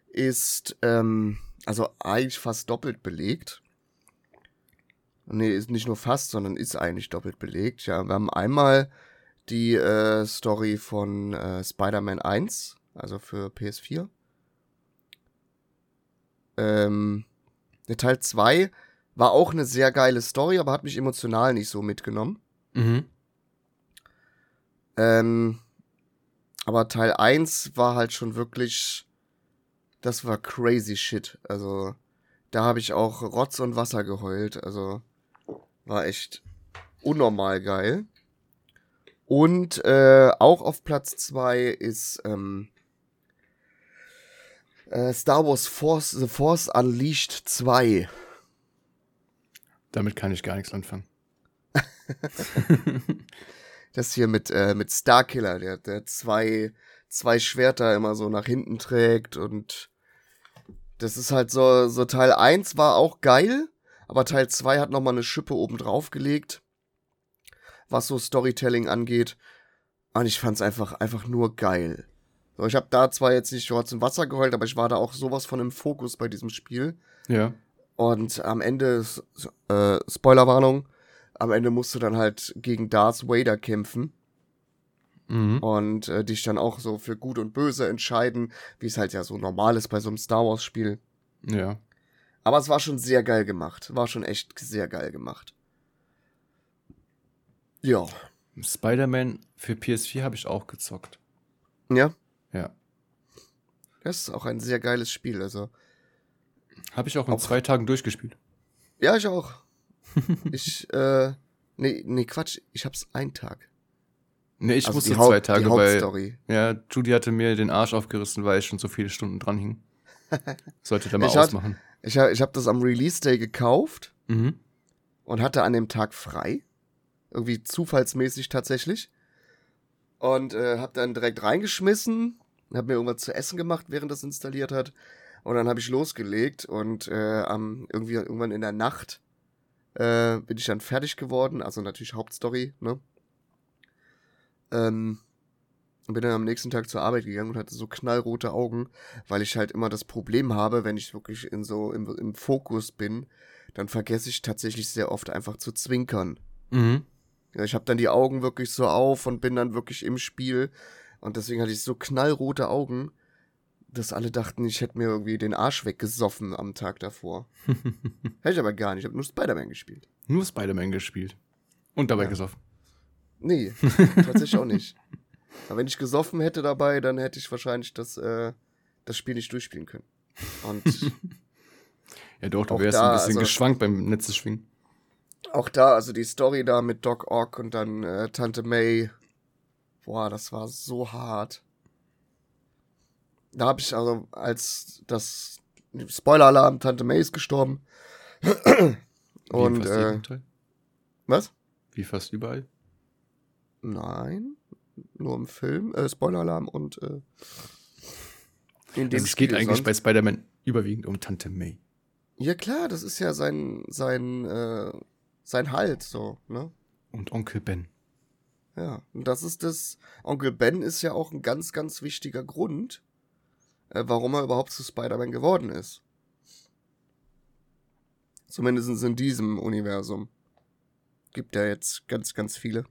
ist, ähm, also eigentlich fast doppelt belegt. Nee, ist nicht nur fast, sondern ist eigentlich doppelt belegt. Ja, wir haben einmal die äh, Story von äh, Spider-Man 1, also für PS4. Ähm, der Teil 2 war auch eine sehr geile Story, aber hat mich emotional nicht so mitgenommen. Mhm. Ähm, aber Teil 1 war halt schon wirklich, das war crazy shit. Also, da habe ich auch Rotz und Wasser geheult. Also, war echt unnormal geil. Und äh, auch auf Platz 2 ist ähm, äh, Star Wars Force, The Force Unleashed 2. Damit kann ich gar nichts anfangen. Das hier mit, äh, mit Starkiller, der, der zwei, zwei Schwerter immer so nach hinten trägt und Das ist halt so, so Teil 1 war auch geil, aber Teil 2 hat nochmal eine Schippe oben drauf gelegt, was so Storytelling angeht. Und ich fand's einfach, einfach nur geil. So, ich habe da zwar jetzt nicht Rotz im Wasser geheult, aber ich war da auch sowas von im Fokus bei diesem Spiel. Ja. Und am Ende, äh, Spoilerwarnung, am Ende musst du dann halt gegen Darth Vader kämpfen. Mhm. Und äh, dich dann auch so für gut und böse entscheiden, wie es halt ja so normal ist bei so einem Star Wars-Spiel. Ja. Aber es war schon sehr geil gemacht. War schon echt sehr geil gemacht. Ja. Spider-Man für PS4 habe ich auch gezockt. Ja. Ja. Das ist auch ein sehr geiles Spiel. Also, Habe ich auch in Auch- zwei Tagen durchgespielt. ja, ich auch. Ich, äh, nee, nee, Quatsch. Ich hab's einen Tag. Nee, ich also musste zwei Haupt, Tage, weil ja, Judy hatte mir den Arsch aufgerissen, weil ich schon so viele Stunden dran hing. Sollte da mal Ich ausmachen. Ich, ha- ich habe das am Release Day gekauft Mhm. und hatte an dem Tag frei. Irgendwie zufallsmäßig tatsächlich. Und äh, hab dann direkt reingeschmissen, hab mir irgendwas zu essen gemacht, während das installiert hat. Und dann habe ich losgelegt und äh, am, irgendwie irgendwann in der Nacht äh, bin ich dann fertig geworden. Also natürlich Hauptstory, ne? Ähm, bin dann am nächsten Tag zur Arbeit gegangen und hatte so knallrote Augen, weil ich halt immer das Problem habe, wenn ich wirklich in so im, im Fokus bin, dann vergesse ich tatsächlich sehr oft einfach zu zwinkern. Mhm. Ja, ich habe dann die Augen wirklich so auf und bin dann wirklich im Spiel. Und deswegen hatte ich so knallrote Augen, dass alle dachten, ich hätte mir irgendwie den Arsch weggesoffen am Tag davor. Hätte ich aber gar nicht. Ich habe nur Spider-Man gespielt. Nur Spider-Man gespielt. Und dabei Ja. gesoffen. Nee, tatsächlich auch nicht. Aber wenn ich gesoffen hätte dabei, dann hätte ich wahrscheinlich das, äh, das Spiel nicht durchspielen können. Und Ja, doch, du wärst da, ein bisschen also- geschwankt beim Netzeschwingen. auch da, also die Story da mit Doc Ock und dann äh, Tante May, boah, das war so hart. Da habe ich also, als das Spoiler-Alarm, Tante May ist gestorben. Und, äh, was? Wie fast überall. Nein, nur im Film, äh, Spoiler-Alarm und äh, in dem Also es geht Spiel. eigentlich Sonst- bei Spider-Man überwiegend um Tante May. Ja klar, das ist ja sein, sein, äh, sein Halt, so, ne? Und Onkel Ben. Ja, und das ist das. Onkel Ben ist ja auch ein ganz, ganz wichtiger Grund, äh, warum er überhaupt zu Spider-Man geworden ist. Zumindest in diesem Universum. Gibt ja jetzt ganz, ganz viele.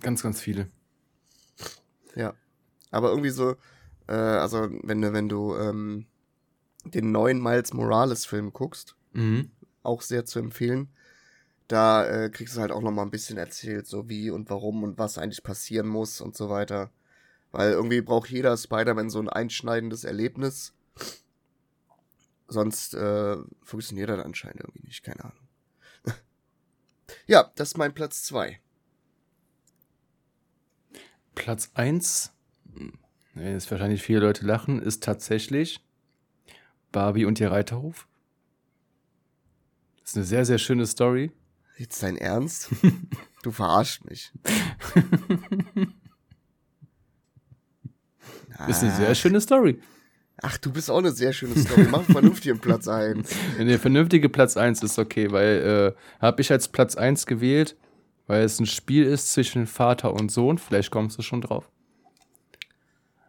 Ganz, ganz viele. Ja. Aber irgendwie so, äh, also wenn du, wenn du ähm, den neuen Miles Morales-Film guckst, Mhm. auch sehr zu empfehlen. Da äh, kriegst du halt auch noch mal ein bisschen erzählt, so wie und warum und was eigentlich passieren muss und so weiter. Weil irgendwie braucht jeder Spider-Man so ein einschneidendes Erlebnis. Sonst äh, funktioniert das anscheinend irgendwie nicht, keine Ahnung. ja, das ist mein Platz zwei. Platz 1, nee, jetzt wahrscheinlich viele Leute lachen, ist tatsächlich Barbie und ihr Reiterhof. Das ist eine sehr, sehr schöne Story. Jetzt dein Ernst? du verarscht mich. Ist eine sehr schöne Story. Ach, du bist auch eine sehr schöne Story. Mach vernünftig im Platz eins. Eine vernünftige Platz 1 ist okay, weil äh, habe ich als Platz 1 gewählt, weil es ein Spiel ist zwischen Vater und Sohn. Vielleicht kommst du schon drauf.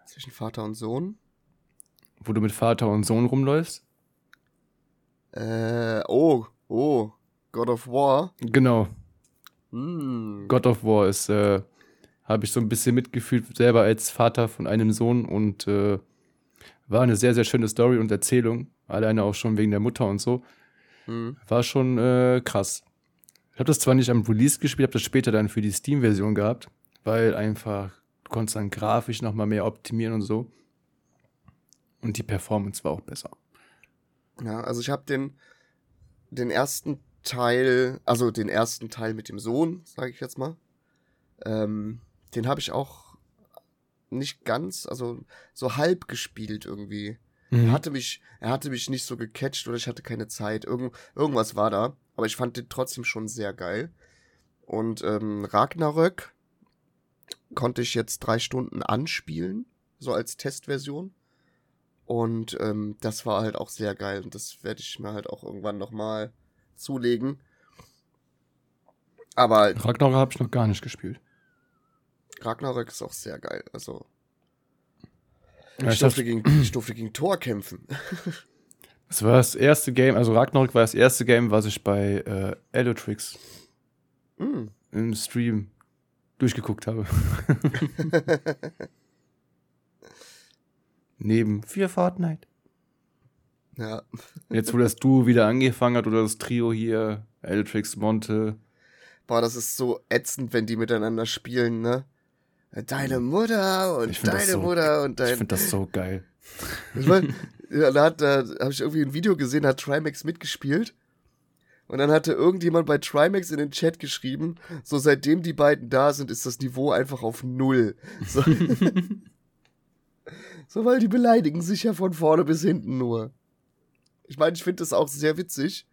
Zwischen Vater und Sohn. Wo du mit Vater und Sohn rumläufst. Äh, oh, oh. God of War. Genau. Hm. God of War ist, äh, habe ich so ein bisschen mitgefühlt, selber als Vater von einem Sohn und äh, war eine sehr, sehr schöne Story und Erzählung. Alleine auch schon wegen der Mutter und so. Hm. War schon äh, krass. Ich habe das zwar nicht am Release gespielt, habe das später dann für die Steam-Version gehabt, weil einfach, du konntest dann grafisch nochmal mehr optimieren und so. Und die Performance war auch besser. Ja, also ich habe den, den ersten Teil, also den ersten Teil mit dem Sohn, sage ich jetzt mal, ähm, den habe ich auch nicht ganz, also so halb gespielt irgendwie. Er hatte mich, er hatte mich nicht so gecatcht oder ich hatte keine Zeit. Irgend, irgendwas war da, aber ich fand den trotzdem schon sehr geil. Und ähm, Ragnarök konnte ich jetzt drei Stunden anspielen, so als Testversion. Und ähm, das war halt auch sehr geil. Und das werde ich mir halt auch irgendwann nochmal zulegen. Aber Ragnarok habe ich noch gar nicht gespielt. Ragnarök ist auch sehr geil. Also. Ja, ich, durfte gegen, ich durfte gegen Thor kämpfen. Das war das erste Game, also Ragnarok war das erste Game, was ich bei äh, Elotrix Mm. im Stream durchgeguckt habe. Neben vier Fortnite. Ja. Jetzt, wo das Duo wieder angefangen hat oder das Trio hier, Elotrix, Monte. Boah, das ist so ätzend, wenn die miteinander spielen, ne? Deine Mutter und Ich deine so- Mutter und Ich dein. finde das so geil. Ich mein, da hat, da habe ich irgendwie ein Video gesehen, hat Trimax mitgespielt. Und dann hatte irgendjemand bei Trimax in den Chat geschrieben, so seitdem die beiden da sind, ist das Niveau einfach auf Null. So, so weil die beleidigen sich ja von vorne bis hinten nur. Ich meine, ich finde das auch sehr witzig.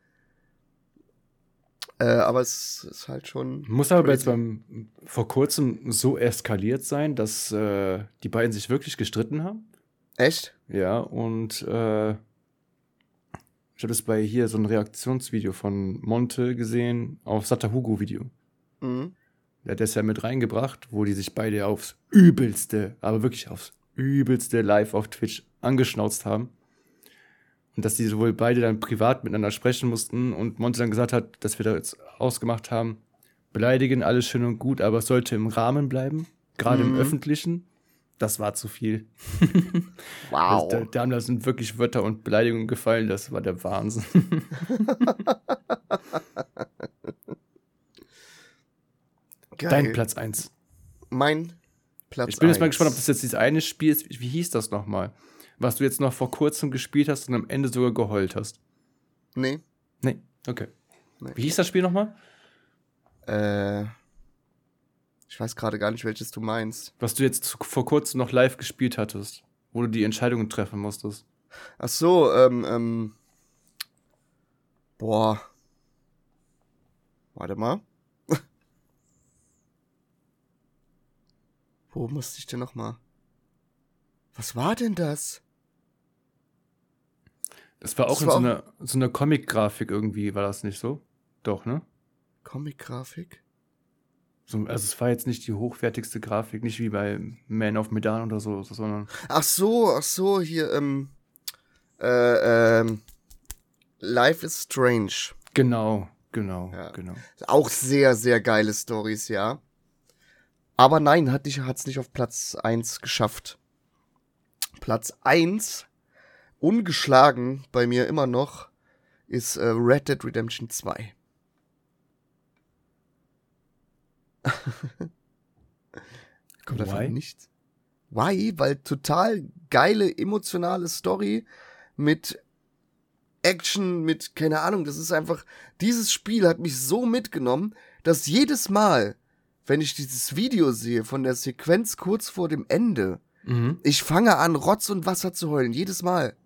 Äh, aber es ist halt schon. Muss aber jetzt crazy. beim vor kurzem so eskaliert sein, dass äh, die beiden sich wirklich gestritten haben. Echt? Ja, und äh, ich habe das bei hier so ein Reaktionsvideo von Monte gesehen auf Satahugo-Video. Mhm. Der hat das ja mit reingebracht, wo die sich beide aufs Übelste, aber wirklich aufs Übelste live auf Twitch angeschnauzt haben. Und dass die wohl beide dann privat miteinander sprechen mussten und Monte dann gesagt hat, dass wir da jetzt ausgemacht haben, beleidigen, alles schön und gut, aber es sollte im Rahmen bleiben, gerade Mhm. im Öffentlichen. Das war zu viel. Wow. Also, da, da haben da sind wirklich Wörter und Beleidigungen gefallen, das war der Wahnsinn. Dein Platz 1. Mein Platz Ich bin jetzt mal gespannt, ob das jetzt dieses eine Spiel ist. Wie hieß das nochmal? Was du jetzt noch vor kurzem gespielt hast und am Ende sogar geheult hast. Nee. Nee, okay. Nee. Wie hieß das Spiel nochmal? Äh, ich weiß gerade gar nicht, welches du meinst. Was du jetzt vor kurzem noch live gespielt hattest, wo du die Entscheidungen treffen musstest. Ach so, ähm, ähm. Boah. Warte mal. Wo musste ich denn noch mal? Was war denn das? Das war auch Das in war so einer, so einer Comic-Grafik irgendwie, war das nicht so? Doch, ne? Comic-Grafik? So, also es war jetzt nicht die hochwertigste Grafik, nicht wie bei Man of Medan oder so, sondern Ach so, ach so, hier, ähm. Äh, ähm. Life is Strange. genau, genau, Ja. genau. Auch sehr, sehr geile Stories, ja. Aber nein, hat nicht, hat's nicht auf Platz 1 geschafft. Platz 1, ungeschlagen bei mir immer noch, ist äh, Red Dead Redemption 2. Kommt einfach Why? nichts. Why? Weil total geile, emotionale Story mit Action, mit, keine Ahnung, das ist einfach, dieses Spiel hat mich so mitgenommen, dass jedes Mal, wenn ich dieses Video sehe von der Sequenz kurz vor dem Ende, Mhm. ich fange an, Rotz und Wasser zu heulen, jedes Mal.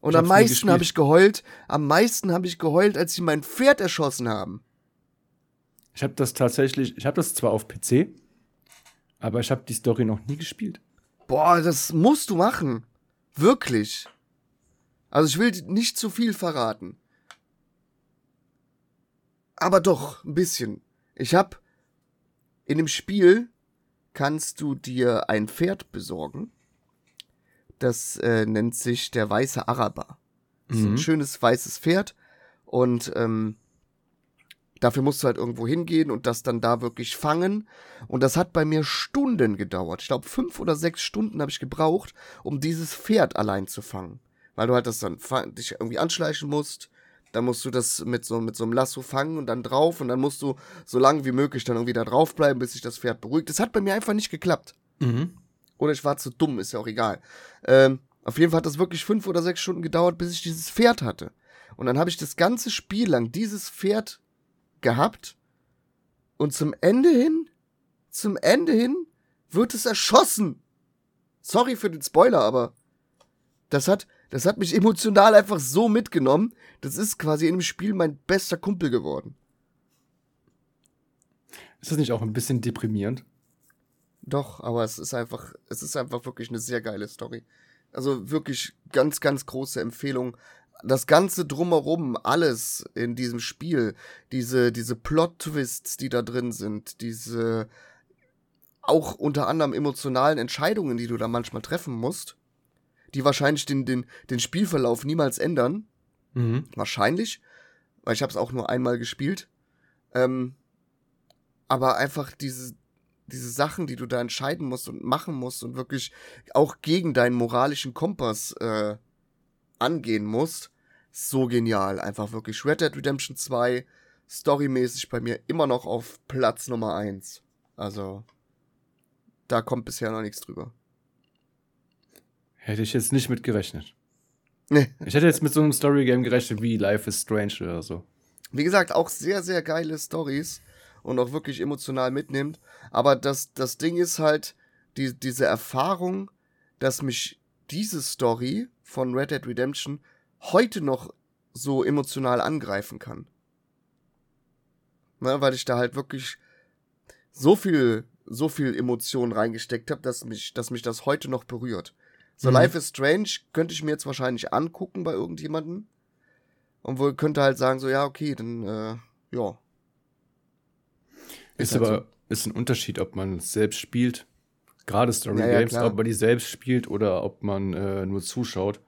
Und am meisten habe ich geheult, am meisten habe ich geheult, als sie mein Pferd erschossen haben. Ich habe das tatsächlich, ich habe das zwar auf PC, aber ich habe die Story noch nie gespielt. Boah, das musst du machen. Wirklich. Also ich will nicht zu viel verraten. Aber doch, ein bisschen. Ich hab in dem Spiel kannst du dir ein Pferd besorgen. Das äh, nennt sich der weiße Araber. Das ist ein Mhm. schönes weißes Pferd und ähm, dafür musst du halt irgendwo hingehen und das dann da wirklich fangen. Und das hat bei mir Stunden gedauert. Ich glaube, fünf oder sechs Stunden habe ich gebraucht, um dieses Pferd allein zu fangen. Weil du halt das dann dich irgendwie anschleichen musst. Dann musst du das mit so, mit so einem Lasso fangen und dann drauf. Und dann musst du so lange wie möglich dann irgendwie da drauf bleiben, bis sich das Pferd beruhigt. Das hat bei mir einfach nicht geklappt. Mhm. Oder ich war zu dumm, ist ja auch egal. Ähm, auf jeden Fall hat das wirklich fünf oder sechs Stunden gedauert, bis ich dieses Pferd hatte. Und dann habe ich das ganze Spiel lang dieses Pferd gehabt. Und zum Ende hin, zum Ende hin, wird es erschossen. Sorry für den Spoiler, aber das hat, das hat mich emotional einfach so mitgenommen. Das ist quasi in dem Spiel mein bester Kumpel geworden. Ist das nicht auch ein bisschen deprimierend? Doch, aber es ist einfach, es ist einfach wirklich eine sehr geile Story. Also wirklich ganz, ganz große Empfehlung. Das Ganze drumherum, alles in diesem Spiel, diese, diese Plot-Twists, die da drin sind, diese auch unter anderem emotionalen Entscheidungen, die du da manchmal treffen musst, die wahrscheinlich den, den, den Spielverlauf niemals ändern. Mhm. Wahrscheinlich, weil ich habe es auch nur einmal gespielt. Ähm, aber einfach diese, diese Sachen, die du da entscheiden musst und machen musst und wirklich auch gegen deinen moralischen Kompass äh, angehen musst, so genial. Einfach wirklich Red Dead Redemption 2, storymäßig bei mir immer noch auf Platz Nummer 1. Also, da kommt bisher noch nichts drüber. Hätte ich jetzt nicht mit gerechnet. Nee. Ich hätte jetzt mit so einem Story-Game gerechnet wie Life is Strange oder so. Wie gesagt, auch sehr, sehr geile Stories und auch wirklich emotional mitnimmt. Aber das, das Ding ist halt, die, diese Erfahrung, dass mich diese Story von Red Dead Redemption heute noch so emotional angreifen kann. Ne, weil ich da halt wirklich so viel, so viel Emotion reingesteckt habe, dass mich, dass mich das heute noch berührt. So Mhm. Life is Strange könnte ich mir jetzt wahrscheinlich angucken bei irgendjemandem. Und wohl könnte halt sagen, so, ja, okay, dann, äh, ja. Ist, halt aber ist ein Unterschied, ob man es selbst spielt, gerade Story Ja, ja, Games, klar. ob man die selbst spielt oder ob man äh, nur zuschaut.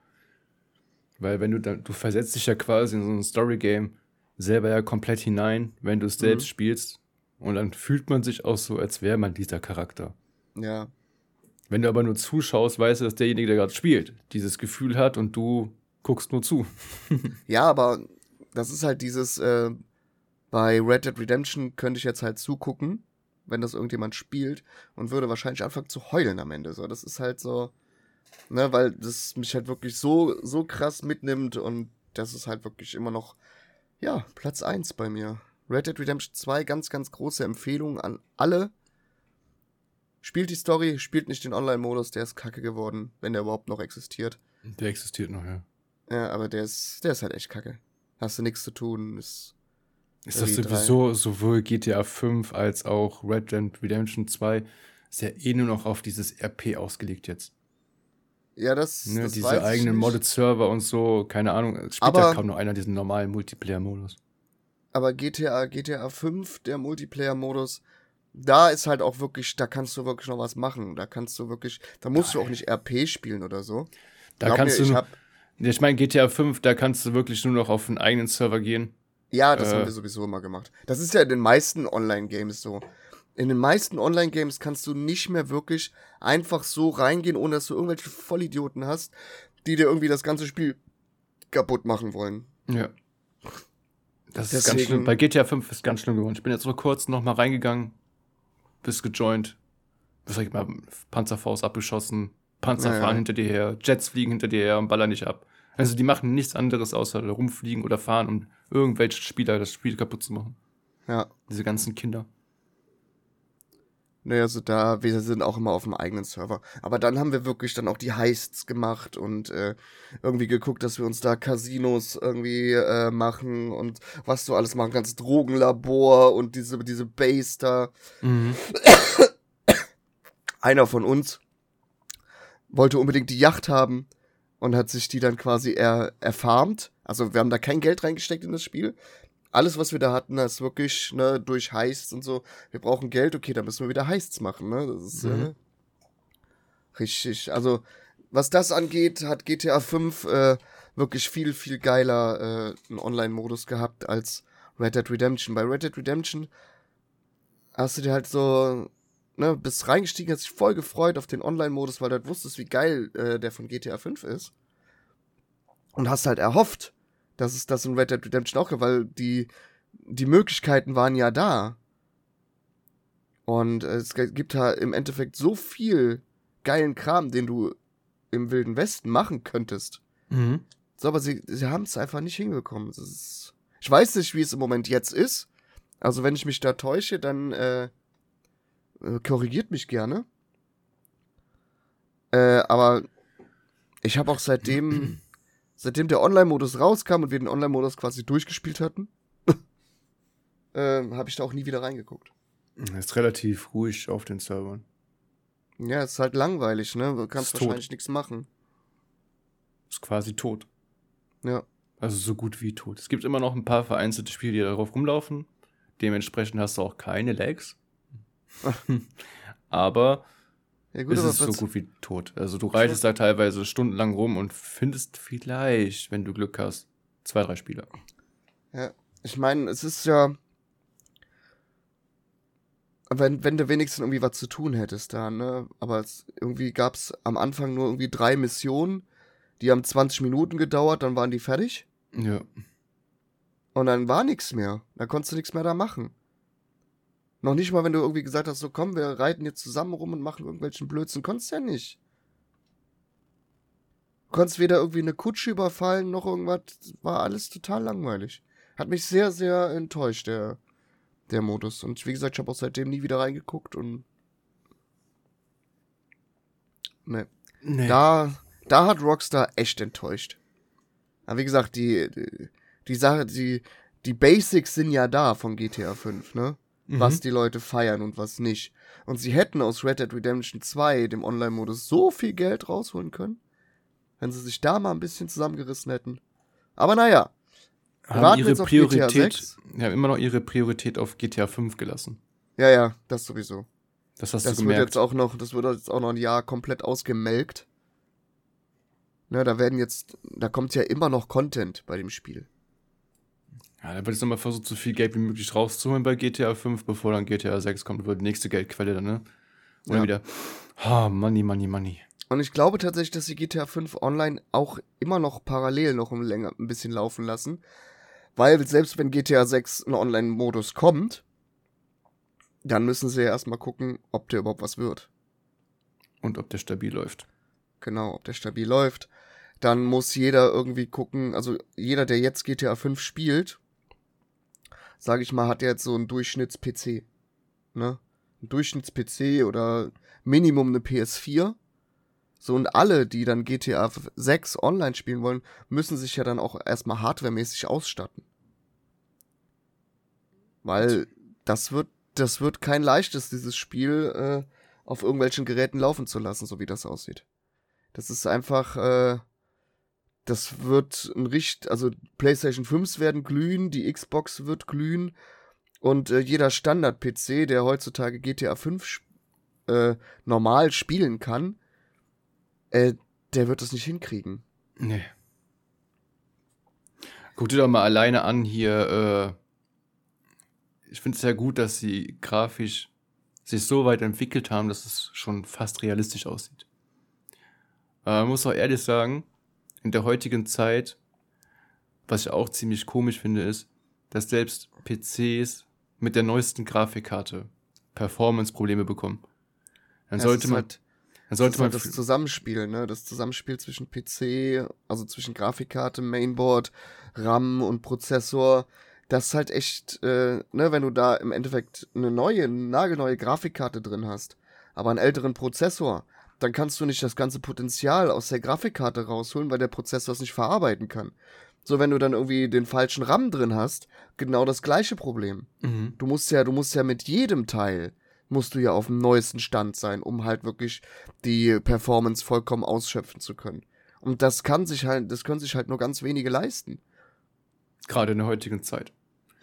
Weil wenn du dann, du versetzt dich ja quasi in so ein Story Game selber ja komplett hinein, wenn du es selbst Mhm. spielst. Und dann fühlt man sich auch so, als wäre man dieser Charakter. so, ja. Wenn du aber nur zuschaust, weißt du, dass derjenige, der gerade spielt, dieses Gefühl hat und du guckst nur zu. Ja, aber das ist halt dieses, äh, bei Red Dead Redemption könnte ich jetzt halt zugucken, wenn das irgendjemand spielt und würde wahrscheinlich anfangen zu heulen am Ende. So, das ist halt so, ne, weil das mich halt wirklich so, so krass mitnimmt und das ist halt wirklich immer noch, ja, Platz 1 bei mir. Red Dead Redemption 2, ganz, ganz große Empfehlung an alle. Spielt die Story, spielt nicht den Online-Modus, der ist kacke geworden, wenn der überhaupt noch existiert. Der existiert noch, ja. Ja, aber der ist, der ist halt echt kacke. Hast du nichts zu tun, ist. Ist das sowieso sowohl GTA 5 als auch Red Dead Redemption 2 ist ja eh nur noch auf dieses RP ausgelegt jetzt. Ja, das. Ne, das diese eigenen nicht. modded Server und so, keine Ahnung, es spielt Aber- ja kaum noch einer diesen normalen Multiplayer-Modus. Aber GTA, GTA 5, der Multiplayer-Modus, da ist halt auch wirklich, da kannst du wirklich noch was machen. Da kannst du wirklich, da musst du auch nicht RP spielen oder so. Da Glaub kannst mir, du, ich hab, ich meine, GTA 5, da kannst du wirklich nur noch auf einen eigenen Server gehen. Ja, das Äh. haben wir sowieso immer gemacht. Das ist ja in den meisten Online-Games so. In den meisten Online-Games kannst du nicht mehr wirklich einfach so reingehen, ohne dass du irgendwelche Vollidioten hast, die dir irgendwie das ganze Spiel kaputt machen wollen. Ja. Das ist ganz Deswegen- schlimm. Bei GTA 5 ist ganz schlimm geworden. Ich bin jetzt vor kurzem noch mal reingegangen, bis gejoint, sag ich mal, Panzerfaust abgeschossen, Panzer Ja, ja. fahren hinter dir her, Jets fliegen hinter dir her und ballern dich ab. Also die machen nichts anderes außer rumfliegen oder fahren, um irgendwelche Spieler das Spiel kaputt zu machen. Ja. Diese ganzen Kinder. Naja, also da, wir sind auch immer auf dem eigenen Server. Aber dann haben wir wirklich dann auch die Heists gemacht und äh, irgendwie geguckt, dass wir uns da Casinos irgendwie äh, machen und was du alles machen kannst. Drogenlabor und diese, diese Base da. Einer von uns wollte unbedingt die Yacht haben und hat sich die dann quasi er, erfarmt. Also wir haben da kein Geld reingesteckt in das Spiel. Alles, was wir da hatten, ist wirklich ne, durch Heists und so. Wir brauchen Geld, okay, dann müssen wir wieder Heists machen. Ne? Das ist Mhm. äh, richtig. Also was das angeht, hat GTA 5 äh, wirklich viel, viel geiler äh, einen Online-Modus gehabt als Red Dead Redemption. Bei Red Dead Redemption hast du dir halt so, ne, bist reingestiegen, hast dich voll gefreut auf den Online-Modus, weil du halt wusstest, wie geil äh, der von GTA 5 ist. Und hast halt erhofft, dass es das in Red Dead Redemption auch gibt, weil die, die Möglichkeiten waren ja da. Und es gibt halt im Endeffekt so viel geilen Kram, den du im Wilden Westen machen könntest. Mhm. So, aber sie, sie haben es einfach nicht hinbekommen. Ist, ich weiß nicht, wie es im Moment jetzt ist. Also, wenn ich mich da täusche, dann äh, äh, korrigiert mich gerne. Äh, aber ich habe auch seitdem, seitdem der Online-Modus rauskam und wir den Online-Modus quasi durchgespielt hatten, äh, habe ich da auch nie wieder reingeguckt. Ist relativ ruhig auf den Servern. Ja, ist halt langweilig, ne? Du kannst Ist wahrscheinlich nichts machen. ist quasi tot. Ja. Also so gut wie tot. Es gibt immer noch ein paar vereinzelte Spiele, die darauf rumlaufen. Dementsprechend hast du auch keine Lags. aber Ja, gut, es ist so gut wie tot. Also du reitest da teilweise stundenlang rum und findest vielleicht, wenn du Glück hast, zwei, drei Spieler. Ja, ich meine, es ist ja. Wenn, wenn du wenigstens irgendwie was zu tun hättest da, ne? Aber es, irgendwie gab es am Anfang nur irgendwie drei Missionen, die haben 20 Minuten gedauert, dann waren die fertig. Ja. Und dann war nichts mehr. Da konntest du nichts mehr da machen. Noch nicht mal, wenn du irgendwie gesagt hast, so komm, wir reiten jetzt zusammen rum und machen irgendwelchen Blödsinn. Konntest ja nicht. Du konntest weder irgendwie eine Kutsche überfallen, noch irgendwas. War alles total langweilig. Hat mich sehr, sehr enttäuscht, der, der Modus. Und wie gesagt, ich habe auch seitdem nie wieder reingeguckt und. Ne. Nee. Da, da hat Rockstar echt enttäuscht. Aber wie gesagt, die, die, die Sache, die, die Basics sind ja da von GTA 5, ne? Mhm. Was die Leute feiern und was nicht. Und sie hätten aus Red Dead Redemption 2, dem Online-Modus, so viel Geld rausholen können, wenn sie sich da mal ein bisschen zusammengerissen hätten. Aber naja, haben warten ihre jetzt auf GTA Priorität, 6. haben immer noch ihre Priorität auf GTA 5 gelassen. ja, ja, das sowieso. Das hast Das du wird gemerkt. jetzt auch noch, das wird jetzt auch noch ein Jahr komplett ausgemelkt. Ne, da werden jetzt, da kommt ja immer noch Content bei dem Spiel. Ja, da wird jetzt nochmal versucht, so viel Geld wie möglich rauszuholen bei GTA 5, bevor dann GTA 6 kommt, wird die nächste Geldquelle dann, ne? Dann Ja. wieder, ha, money, money, money. Und ich glaube tatsächlich, dass sie GTA 5 online auch immer noch parallel noch ein, länger, ein bisschen laufen lassen. Weil selbst wenn GTA 6 ein Online-Modus kommt, dann müssen sie ja erstmal gucken, ob der überhaupt was wird. Und ob der stabil läuft. Genau, ob der stabil läuft. Dann muss jeder irgendwie gucken, also jeder, der jetzt GTA 5 spielt, sage ich mal, hat jetzt so einen Durchschnitts-PC. Ne? Ein Durchschnitts-PC oder Minimum eine PS4. So, und alle, die dann GTA 6 online spielen wollen, müssen sich ja dann auch erstmal hardwaremäßig ausstatten. Weil das wird, das wird kein leichtes, dieses Spiel äh, auf irgendwelchen Geräten laufen zu lassen, so wie das aussieht. Das ist einfach, äh, das wird ein Richt, also PlayStation 5 werden glühen, die Xbox wird glühen und äh, jeder Standard-PC, der heutzutage GTA 5 sp- äh, normal spielen kann, äh, der wird das nicht hinkriegen. Nee. Guck dir doch mal alleine an hier, äh, ich finde es sehr gut, dass sie grafisch sich so weit entwickelt haben, dass es schon fast realistisch aussieht. Äh, man muss auch ehrlich sagen, in der heutigen Zeit, was ich auch ziemlich komisch finde, ist, dass selbst PCs mit der neuesten Grafikkarte Performance-Probleme bekommen. Dann Ja, sollte man, halt, dann das sollte man, halt das Zusammenspiel, ne? Das Zusammenspiel zwischen PC, also zwischen Grafikkarte, Mainboard, RAM und Prozessor. Das ist halt echt, äh, ne, wenn du da im Endeffekt eine neue, nagelneue Grafikkarte drin hast, aber einen älteren Prozessor, dann kannst du nicht das ganze Potenzial aus der Grafikkarte rausholen, weil der Prozessor es nicht verarbeiten kann. So, wenn du dann irgendwie den falschen RAM drin hast, genau das gleiche Problem. mhm. Du musst ja, du musst ja mit jedem Teil musst du ja auf dem neuesten Stand sein, um halt wirklich die Performance vollkommen ausschöpfen zu können. Und das kann sich halt, das können sich halt nur ganz wenige leisten. gerade in der heutigen Zeit.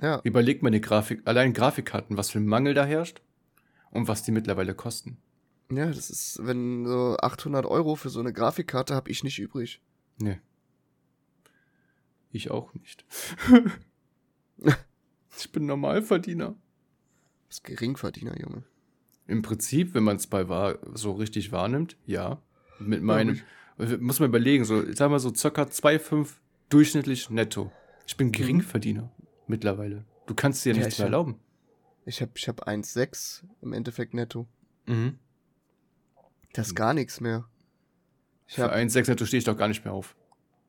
Ja, Überlegt mal die Grafik, allein Grafikkarten, was für ein Mangel da herrscht und was die mittlerweile kosten. Ja, das ist, wenn so 800 Euro für so eine Grafikkarte habe ich nicht übrig. Nee. Ich auch nicht. ich bin Normalverdiener. Das Geringverdiener, Junge. Im Prinzip, wenn man es bei wahr, so richtig wahrnimmt, ja. Mit meinem, muss man überlegen, so, ich sag mal so circa 2,5 durchschnittlich netto. Ich bin Geringverdiener mittlerweile. Du kannst dir Ja, nichts ich mehr hab- erlauben. Ich habe ich hab 1,6 im Endeffekt netto. Mhm. Das ist gar nichts mehr. Ich Für hab, 1,6 netto stehe ich doch gar nicht mehr auf.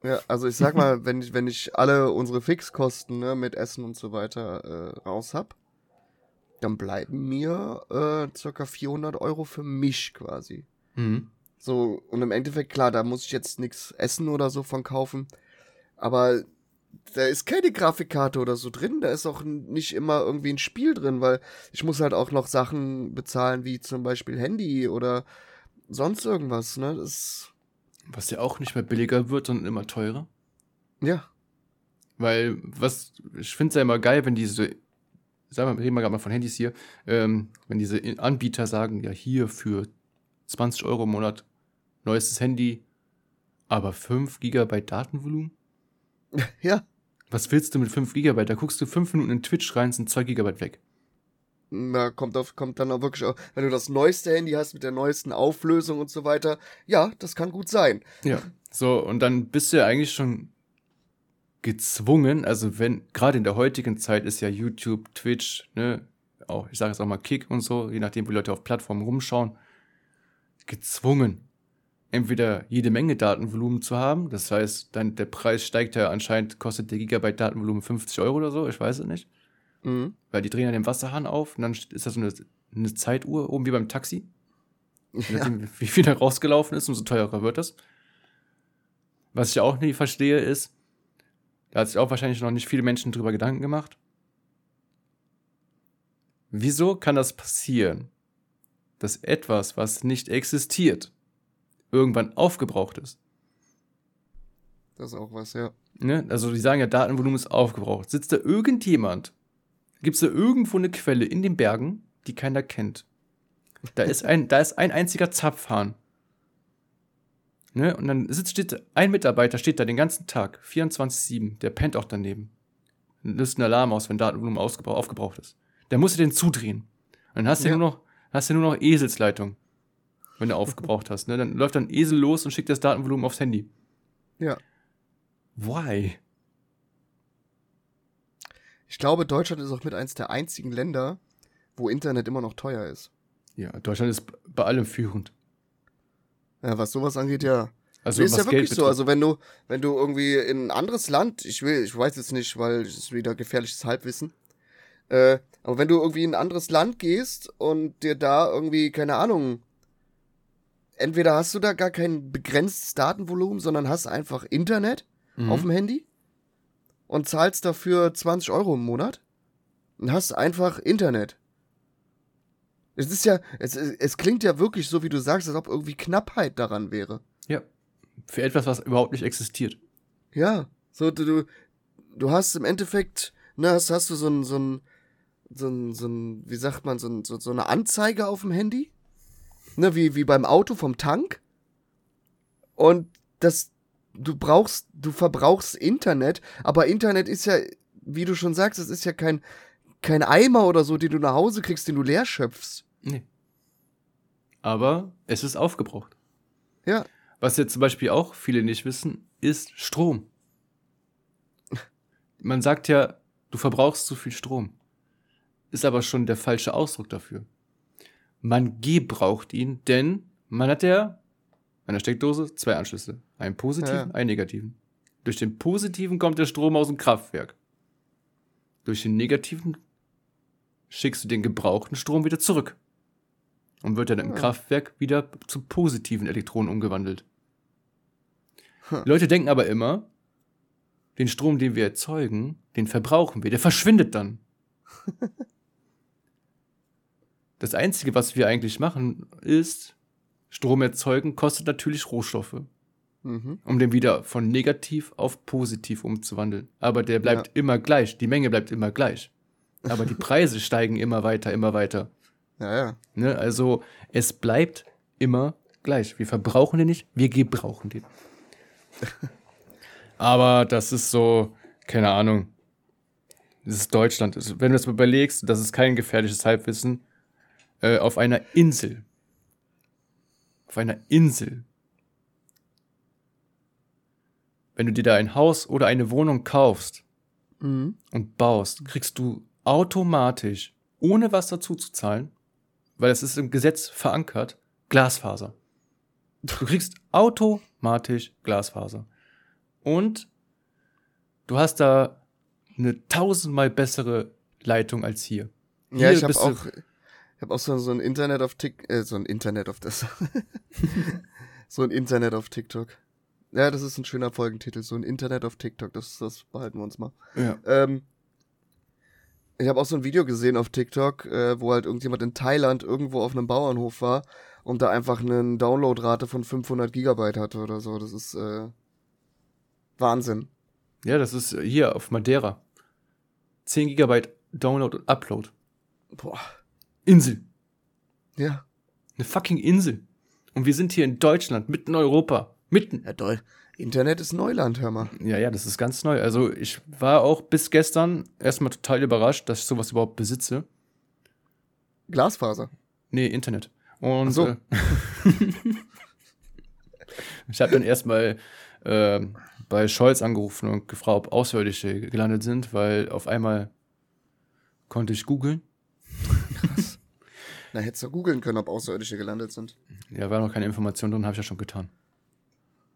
Ja, also ich sag mal, wenn ich, wenn ich alle unsere Fixkosten ne, mit Essen und so weiter äh, raus hab, dann bleiben mir äh, circa 400 Euro für mich quasi. Mhm. So, und im Endeffekt, klar, da muss ich jetzt nichts essen oder so von kaufen, aber da ist keine Grafikkarte oder so drin, da ist auch nicht immer irgendwie ein Spiel drin, weil ich muss halt auch noch Sachen bezahlen, wie zum Beispiel Handy oder sonst irgendwas, ne, das Was ja auch nicht mehr billiger wird, sondern immer teurer. Ja. Weil, was, ich finde es ja immer geil, wenn diese, sagen wir, reden wir gerade mal von Handys hier, ähm, wenn diese Anbieter sagen, ja, hier für 20 Euro im Monat neuestes Handy, aber 5 GB Datenvolumen? Ja. Was willst du mit 5 GB? Da guckst du 5 Minuten in Twitch rein, sind 2 GB weg. Na, kommt, auf, kommt dann auch wirklich auch, wenn du das neueste Handy hast mit der neuesten Auflösung und so weiter. Ja, das kann gut sein. Ja. So, und dann bist du ja eigentlich schon gezwungen, also wenn, gerade in der heutigen Zeit ist ja YouTube, Twitch, ne, auch, ich sage jetzt auch mal Kick und so, je nachdem, wie Leute auf Plattformen rumschauen, gezwungen, entweder jede Menge Datenvolumen zu haben, das heißt, dann der Preis steigt ja anscheinend, kostet der Gigabyte Datenvolumen 50 Euro oder so, ich weiß es nicht. Mhm. Weil die drehen ja den Wasserhahn auf und dann ist da so eine, eine Zeituhr oben wie beim Taxi. Ja. nachdem, wie viel da rausgelaufen ist, umso teurer wird das. Was ich auch nie verstehe, ist, da hat sich auch wahrscheinlich noch nicht viele Menschen drüber Gedanken gemacht. Wieso kann das passieren, dass etwas, was nicht existiert, irgendwann aufgebraucht ist? Das ist auch was, ja. Ne? Also die sagen ja, Datenvolumen ist aufgebraucht. Sitzt da irgendjemand? Gibt es da irgendwo eine Quelle in den Bergen, die keiner kennt? Da ist ein, da ist ein einziger Zapfhahn. Ne? Und dann sitzt, steht ein Mitarbeiter, steht da den ganzen Tag, 24-7, der pennt auch daneben. Löst einen Alarm aus, wenn Datenvolumen aufgebraucht ist. Der muss den zudrehen. Und dann hast du Ja. nur noch, hast du nur noch Eselsleitung, wenn du aufgebraucht hast. Ne? Dann läuft dann ein Esel los und schickt das Datenvolumen aufs Handy. Ja. Why? Ich glaube, Deutschland ist auch mit eins der einzigen Länder, wo Internet immer noch teuer ist. Ja, Deutschland ist bei allem führend. Ja, was sowas angeht, ja. Also Nee, ist ja wirklich so. Also wenn du, wenn du irgendwie in ein anderes Land, ich will, ich weiß jetzt nicht, weil es ist wieder gefährliches Halbwissen. Äh, aber wenn du irgendwie in ein anderes Land gehst und dir da irgendwie, keine Ahnung, entweder hast du da gar kein begrenztes Datenvolumen, sondern hast einfach Internet Mhm. auf dem Handy und zahlst dafür 20 Euro im Monat und hast einfach Internet. Es ist ja, es, es klingt ja wirklich so, wie du sagst, als ob irgendwie Knappheit daran wäre. ja. Für etwas, was überhaupt nicht existiert. Ja, so du, du, hast im Endeffekt, ne, hast, hast du so ein, so ein, so ein, so ein, wie sagt man, so, ein, so, so eine Anzeige auf dem Handy, ne, wie, wie beim Auto vom Tank. Und das, du brauchst, du verbrauchst Internet, aber Internet ist ja, wie du schon sagst, es ist ja kein, kein Eimer oder so, den du nach Hause kriegst, den du leer schöpfst. Nee. Aber es ist aufgebraucht. Ja. Was jetzt zum Beispiel auch viele nicht wissen, ist Strom. Man sagt ja, du verbrauchst zu viel Strom. Ist aber schon der falsche Ausdruck dafür. Man gebraucht ihn, denn man hat ja an der Steckdose zwei Anschlüsse. Einen positiven, Ja. einen negativen. Durch den positiven kommt der Strom aus dem Kraftwerk. Durch den negativen schickst du den gebrauchten Strom wieder zurück. Und wird dann im Ja. Kraftwerk wieder zu positiven Elektronen umgewandelt. Hm. Leute denken aber immer, den Strom, den wir erzeugen, den verbrauchen wir, der verschwindet dann. das Einzige, was wir eigentlich machen, ist, Strom erzeugen kostet natürlich Rohstoffe, Mhm. um den wieder von negativ auf positiv umzuwandeln. Aber der bleibt immer gleich, die Menge bleibt immer gleich. Aber die Preise steigen immer weiter, immer weiter. Ja, ja. Ne? Also es bleibt immer gleich. Wir verbrauchen den nicht, wir gebrauchen den. Aber das ist so, keine Ahnung. Das ist Deutschland. Also, Wenn du das mal überlegst, das ist kein gefährliches Halbwissen. Äh, auf einer Insel. Auf einer Insel. Wenn du dir da ein Haus oder eine Wohnung kaufst Mhm. und baust, kriegst du automatisch, ohne was dazu zu zahlen, weil es ist im Gesetz verankert, Glasfaser. Du kriegst automatisch Glasfaser. Und du hast da eine tausendmal bessere Leitung als hier. Ja, Hier ich habe auch, ich hab auch so, so ein Internet auf Tik, äh, so ein Internet auf das, so ein Internet auf TikTok. Ja, das ist ein schöner Folgentitel, so ein Internet auf TikTok, das, das behalten wir uns mal. Ja. Ähm, Ich habe auch so ein Video gesehen auf TikTok, äh, wo halt irgendjemand in Thailand irgendwo auf einem Bauernhof war und da einfach eine Downloadrate von 500 Gigabyte hatte oder so. Das ist äh, Wahnsinn. Ja, das ist hier auf Madeira. 10 Gigabyte Download und Upload. Boah. Insel. Ja. Eine fucking Insel. Und wir sind hier in Deutschland, mitten in Europa. Mitten. Ja, toll. Internet ist Neuland, hör mal. Ja, ja, das ist ganz neu. Also ich war auch bis gestern erstmal total überrascht, dass ich sowas überhaupt besitze. Glasfaser. Nee, Internet. Und Ach so. äh, ich habe dann erstmal äh, bei Scholz angerufen und gefragt, ob Außerirdische gelandet sind, weil auf einmal konnte ich googeln. Na, hättest du googeln können, ob Außerirdische gelandet sind. Ja, war noch keine Information drin, habe ich ja schon getan.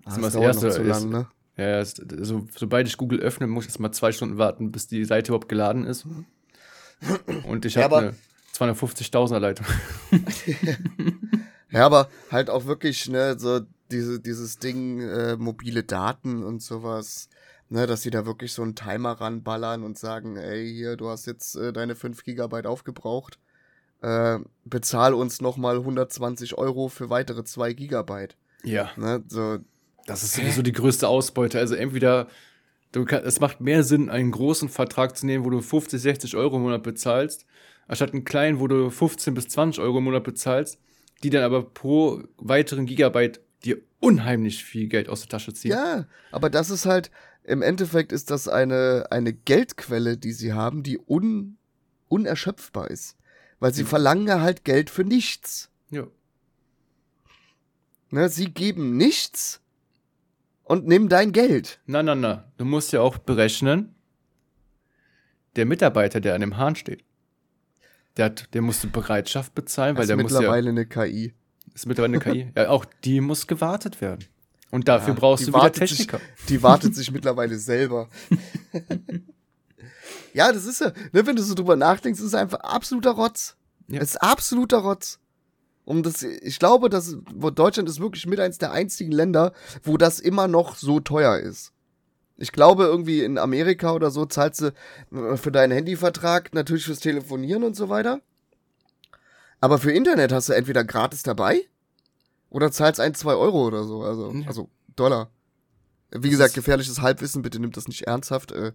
Das, immer das dauert noch Erste zu ist- lang, ne? Ja, ja, es, also, sobald ich Google öffne, muss ich erst mal zwei Stunden warten, bis die Seite überhaupt geladen ist. Und ich Ja, habe aber- eine 250.000er Leitung. Ja, aber halt auch wirklich, ne, so diese, dieses Ding, äh, mobile Daten und sowas, ne, dass sie da wirklich so einen Timer ranballern und sagen, ey, hier, du hast jetzt äh, deine 5 Gigabyte aufgebraucht, äh, bezahl uns nochmal 120 Euro für weitere 2 Gigabyte, Ja. ne, so, Das ist sowieso die größte Ausbeute. Also entweder, du kann, es macht mehr Sinn, einen großen Vertrag zu nehmen, wo du 50, 60 Euro im Monat bezahlst, anstatt einen kleinen, wo du 15 bis 20 Euro im Monat bezahlst, die dann aber pro weiteren Gigabyte dir unheimlich viel Geld aus der Tasche ziehen. ja, aber das ist halt, im Endeffekt ist das eine, eine Geldquelle, die sie haben, die un, unerschöpfbar ist, weil sie Mhm. verlangen ja halt Geld für nichts. ja. Ne, sie geben nichts und nehmen dein Geld. Na, na, na. Du musst ja auch berechnen, der Mitarbeiter, der an dem Hahn steht, der, hat, der musste Bereitschaft bezahlen, weil das der ist muss ja, mittlerweile eine KI. ist mittlerweile eine KI. Ja, auch die muss gewartet werden. Und dafür Ja, brauchst du wieder wartet sich- Techniker. Die wartet sich mittlerweile selber. ja, das ist ja, ne, wenn du so drüber nachdenkst, ist es einfach absoluter Rotz. Ja. Es ist absoluter Rotz. Und das, ich glaube, dass Deutschland ist wirklich mit eins der einzigen Länder, wo das immer noch so teuer ist. Ich glaube, irgendwie in Amerika oder so zahlst du äh, für deinen Handyvertrag natürlich fürs Telefonieren und so weiter. Aber für Internet hast du entweder gratis dabei oder zahlst ein, zwei Euro oder so. Also, also Dollar. Wie Das gesagt, gefährliches Halbwissen, bitte nimmt das nicht ernsthaft. Äh,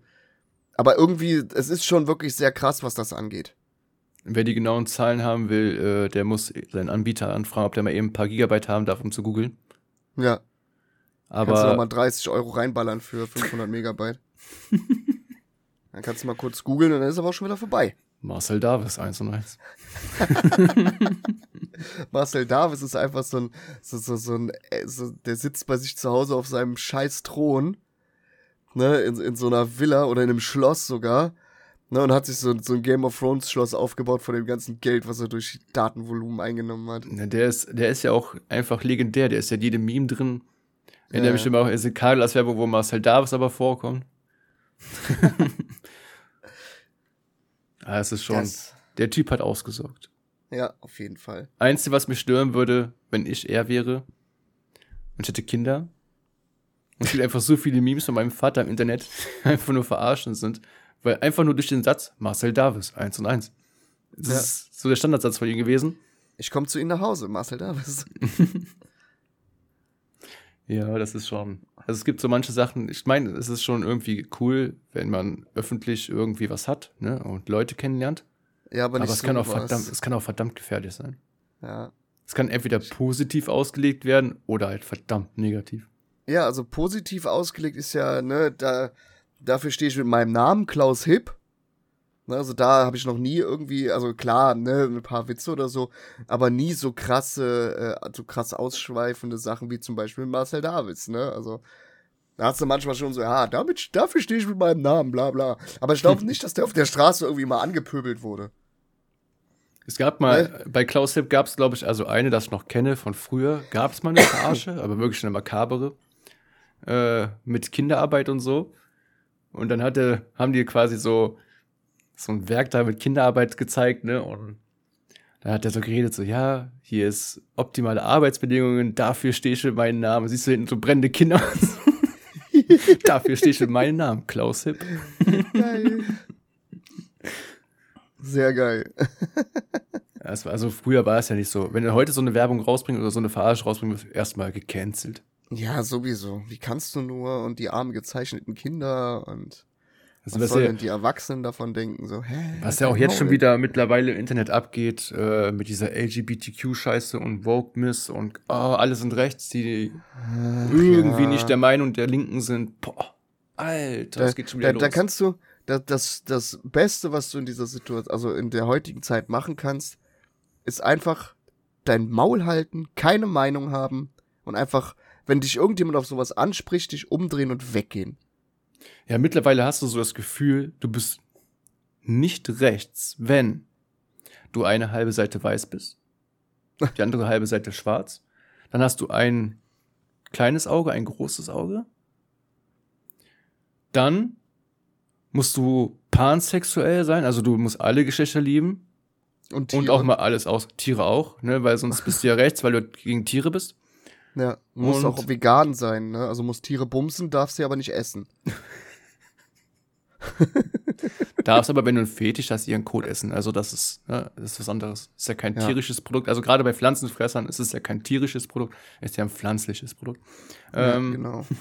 aber irgendwie, es ist schon wirklich sehr krass, was das angeht. Wer die genauen Zahlen haben will, äh, der muss seinen Anbieter anfragen, ob der mal eben ein paar Gigabyte haben darf, um zu googeln. Ja, kannst du Aber nochmal 30 Euro reinballern für 500 Megabyte. Dann kannst du mal kurz googeln und dann ist aber auch schon wieder vorbei. Marcel Davis, eins und eins. Marcel Davis ist einfach so ein, so, so, so ein, äh, so, der sitzt bei sich zu Hause auf seinem scheiß Thron, ne, in, in so einer Villa oder in einem Schloss sogar, ne, und hat sich so, so ein Game of Thrones Schloss aufgebaut von dem ganzen Geld, was er durch Datenvolumen eingenommen hat. Ja, der, ist, der ist ja auch einfach legendär. Der ist ja jedem Meme drin. In Ja, der bestimmt auch ist Carlos Werbung, wo Marcel Davis aber vorkommt. ah, es ist schon. Das, Der Typ hat ausgesorgt. ja, auf jeden Fall. Einzige, was mich stören würde, wenn ich er wäre, und ich hätte Kinder, es gibt einfach so viele Memes von meinem Vater im Internet, die einfach nur verarschen sind, weil einfach nur durch den Satz Marcel Davis, eins und eins. Das Ja. ist so der Standardsatz von ihm gewesen. Ich komme zu Ihnen nach Hause, Marcel Davis. Ja, das ist schon. Also es gibt so manche Sachen, ich meine, es ist schon irgendwie cool, wenn man öffentlich irgendwie was hat, ne, und Leute kennenlernt. Ja, aber Aber, es so kann auch was. verdammt, es kann auch verdammt gefährlich sein. Ja. Es kann entweder positiv ausgelegt werden oder halt verdammt negativ. Ja, also positiv ausgelegt ist ja, ne, da, dafür stehe ich mit meinem Namen, Klaus Hipp. Ne, also da habe ich noch nie irgendwie, also klar, ne, ein paar Witze oder so, aber nie so krasse, äh, so krass ausschweifende Sachen wie zum Beispiel Marcel Davids, ne? Also da hast du manchmal schon so, ja, damit, dafür stehe ich mit meinem Namen, bla bla. Aber ich glaube nicht, dass der auf der Straße irgendwie mal angepöbelt wurde. Es gab mal, Ne? bei Klaus Hipp gab es, glaube ich, also eine, das ich noch kenne von früher, gab es mal eine Verarsche, aber wirklich eine makabere, äh, mit Kinderarbeit und so. Und dann hatte, haben die quasi so, so ein Werk da mit Kinderarbeit gezeigt, ne? Und dann hat er so geredet, so, ja, hier ist optimale Arbeitsbedingungen, dafür stehe ich mit meinem Namen. Siehst du hinten so brennende Kinder? dafür stehe ich mit meinem Namen, Klaus Hipp. Geil. Sehr geil. Also, früher war es ja nicht so. Wenn du heute so eine Werbung rausbringst oder so eine Verarsche rausbringst, wirst du erstmal gecancelt. Ja, sowieso. Wie kannst du nur und die armen gezeichneten Kinder und Also, was was, sollen ja, denn die Erwachsenen davon denken? So, hä? was ja auch jetzt Maul. schon wieder mittlerweile im Internet abgeht, äh, mit dieser LGBTQ-Scheiße und Woke-Miss und oh, alle sind rechts, die Ach, irgendwie ja. nicht der Meinung der Linken sind. Boah, Alter, Da, das geht schon wieder da, da los. kannst du, da, das, das Beste, was du in dieser Situation, also in der heutigen Zeit machen kannst, ist einfach dein Maul halten, keine Meinung haben und einfach, wenn dich irgendjemand auf sowas anspricht, dich umdrehen und weggehen. Ja, mittlerweile hast du so das Gefühl, du bist nicht rechts, wenn du eine halbe Seite weiß bist, die andere halbe Seite schwarz. Dann hast du ein kleines Auge, ein großes Auge. Dann musst du pansexuell sein, also du musst alle Geschlechter lieben Und, und auch mal alles aus. Tiere auch, ne, weil sonst bist du ja rechts, weil du gegen Tiere bist. Ja, muss Und- auch vegan sein, ne? Also muss Tiere bumsen, darfst sie aber nicht essen. Darfst aber, wenn du einen Fetisch hast, ihren Kot essen. Also das ist, ne, das ist was anderes. Ist ja kein Ja. tierisches Produkt. Also gerade bei Pflanzenfressern ist es ja kein tierisches Produkt, ist ja ein pflanzliches Produkt. Ja, Ähm, genau.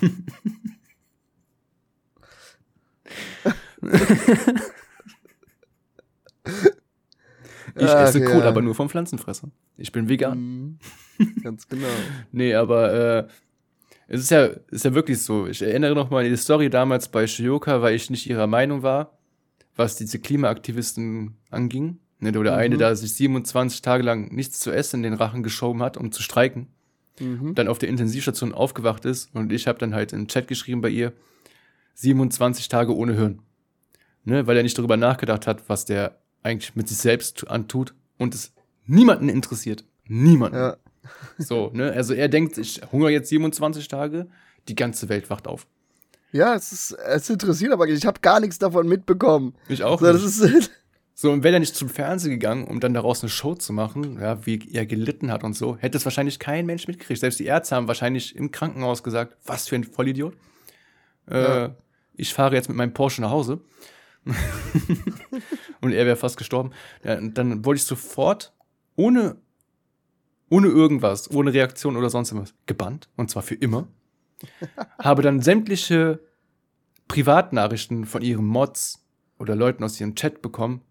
Ich esse Kot, ja. aber nur vom Pflanzenfresser. Ich bin vegan. Mhm. Ganz genau. Nee, aber äh, es ist ja, ist ja wirklich so. Ich erinnere noch mal an die Story damals bei Shioka, weil ich nicht ihrer Meinung war, was diese Klimaaktivisten anging. Ne, der Mhm. eine da sich 27 Tage lang nichts zu essen in den Rachen geschoben hat, um zu streiken. Mhm. dann auf der Intensivstation aufgewacht ist und ich habe dann halt im Chat geschrieben bei ihr, 27 Tage ohne Hirn. Ne, weil er nicht darüber nachgedacht hat, was der eigentlich mit sich selbst tu- antut und es niemanden interessiert. Niemanden. Ja. So, ne? Also er denkt, ich hungere jetzt 27 Tage, die ganze Welt wacht auf. Ja, es ist, es interessiert aber, ich habe gar nichts davon mitbekommen. Ich auch So, das nicht. ist, So, und wäre er nicht zum Fernsehen gegangen, um dann daraus eine Show zu machen, ja, wie er gelitten hat und so, hätte es wahrscheinlich kein Mensch mitgekriegt. Selbst die Ärzte haben wahrscheinlich im Krankenhaus gesagt, was für ein Vollidiot. Äh, Ja. Ich fahre jetzt mit meinem Porsche nach Hause. und er wäre fast gestorben. Ja, und dann wurde ich sofort, ohne, ohne irgendwas, ohne Reaktion oder sonst was, gebannt. Und zwar für immer. Habe dann sämtliche Privatnachrichten von ihren Mods oder Leuten aus ihrem Chat bekommen.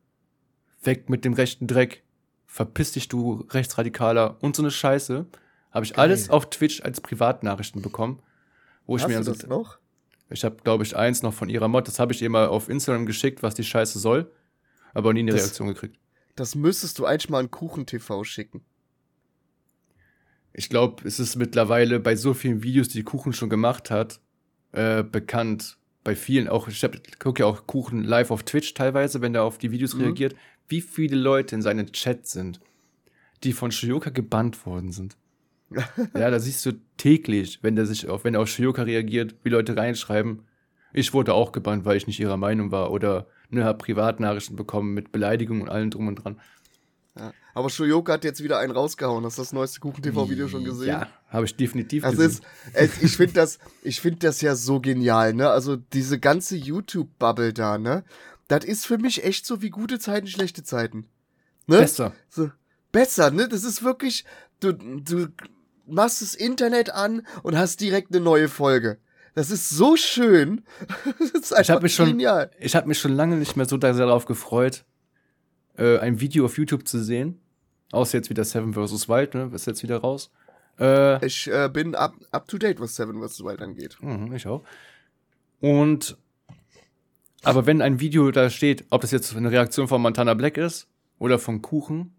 Weg mit dem rechten Dreck. Verpiss dich, du Rechtsradikaler. Und so eine Scheiße. Habe ich Geil. alles auf Twitch als Privatnachrichten bekommen. Wo ich hast mir du das noch? ich habe, glaube ich, eins noch von ihrer Mod. Das habe ich ihr mal auf Instagram geschickt, was die Scheiße soll. Aber nie eine Das- Reaktion gekriegt. Das müsstest du eigentlich mal an Kuchen-TV schicken. Ich glaube, es ist mittlerweile bei so vielen Videos, die Kuchen schon gemacht hat, äh, bekannt. Bei vielen auch, ich gucke ja auch Kuchen live auf Twitch teilweise, wenn er auf die Videos Mhm. reagiert, wie viele Leute in seinem Chat sind, die von Shioka gebannt worden sind. ja, da siehst du täglich, wenn der sich auf, wenn er auf Shioka reagiert, wie Leute reinschreiben, ich wurde auch gebannt, weil ich nicht ihrer Meinung war oder ne, hab Privatnachrichten bekommen mit Beleidigungen und allem drum und dran. Ja. Aber Shoyoka hat jetzt wieder einen rausgehauen. Hast du das neueste Kuchen-TV-Video schon gesehen? Ja, habe ich definitiv Also gesehen. ist, ich finde das, ich finde das ja so genial, ne? Also diese ganze YouTube-Bubble da, ne? Das ist für mich echt so wie gute Zeiten, schlechte Zeiten. Ne? Besser. So, besser, ne? Das ist wirklich, du, du machst das Internet an und hast direkt eine neue Folge. Das ist so schön. Das ist einfach hab mich schon- genial. Ich habe mich schon lange nicht mehr so darauf gefreut, äh, ein Video auf YouTube zu sehen. Außer jetzt wieder Seven vs. Wild, ne? Ist jetzt wieder raus. Äh, Ich äh, bin up, up to date, was Seven vs. Wild angeht. mhm, ich auch. Und aber wenn ein Video da steht, ob das jetzt eine Reaktion von Montana Black ist oder von Kuchen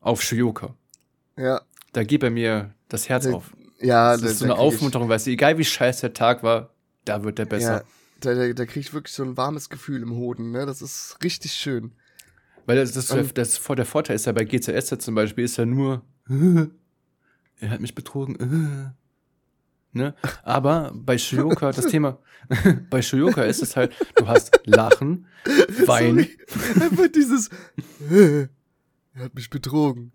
auf Shioka, Ja, da geht bei mir das Herz Äh, auf. ja, Das ist so eine Aufmunterung, weißt du, egal wie scheiß der Tag war, da wird der besser. Ja, da, da, da krieg ich wirklich so ein warmes Gefühl im Hoden, ne? Das ist richtig schön. Weil das, das, Ähm. das, der Vorteil ist ja bei GCS zum Beispiel, ist ja nur, er hat mich betrogen. Ne? Aber bei Shioka, das Thema, bei Shioka ist es halt, du hast Lachen, Weinen. Sorry. Einfach dieses, er hat mich betrogen.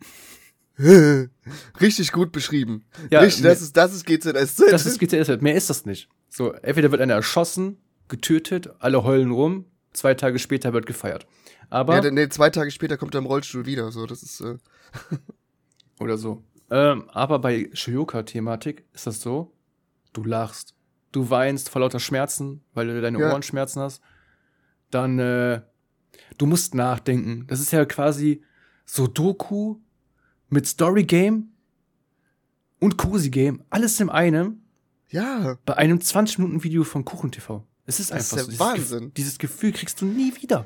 Richtig gut beschrieben. Ja, Richtig, das ist, das ist GZSZ. Das ist GCS, halt. mehr ist das nicht. So, entweder wird einer erschossen, getötet, alle heulen rum, zwei Tage später wird gefeiert. Aber. Ja, nee, zwei Tage später kommt er im Rollstuhl wieder. So, das ist. Äh oder so. Ähm, aber bei Shoyoka-Thematik ist das so, du lachst, du weinst vor lauter Schmerzen, weil du deine Ja. Ohrenschmerzen hast. Dann, äh, du musst nachdenken. Das ist ja quasi Sudoku mit Story Game und Cozy Game. Alles in einem ja, bei einem 20-Minuten-Video von KuchenTV. Es ist Das ist einfach ja so. Dieses Wahnsinn. Dieses Gefühl kriegst du nie wieder.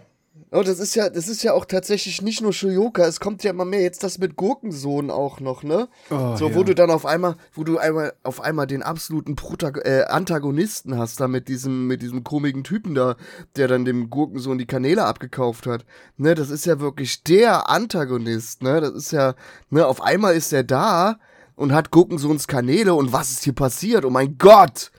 Oh, das ist ja, das ist ja auch tatsächlich nicht nur Shoyoka, es kommt ja immer mehr jetzt das mit Gurkensohn auch noch, ne? Oh, so, ja. wo du dann auf einmal, wo du einmal auf einmal den absoluten Protag äh, Antagonisten hast, da mit diesem, mit diesem komischen Typen da, der dann dem Gurkensohn die Kanäle abgekauft hat. Ne, das ist ja wirklich der Antagonist, ne? Das ist ja, ne, auf einmal ist er da und hat Gurkensohns Kanäle und was ist hier passiert? Oh mein Gott!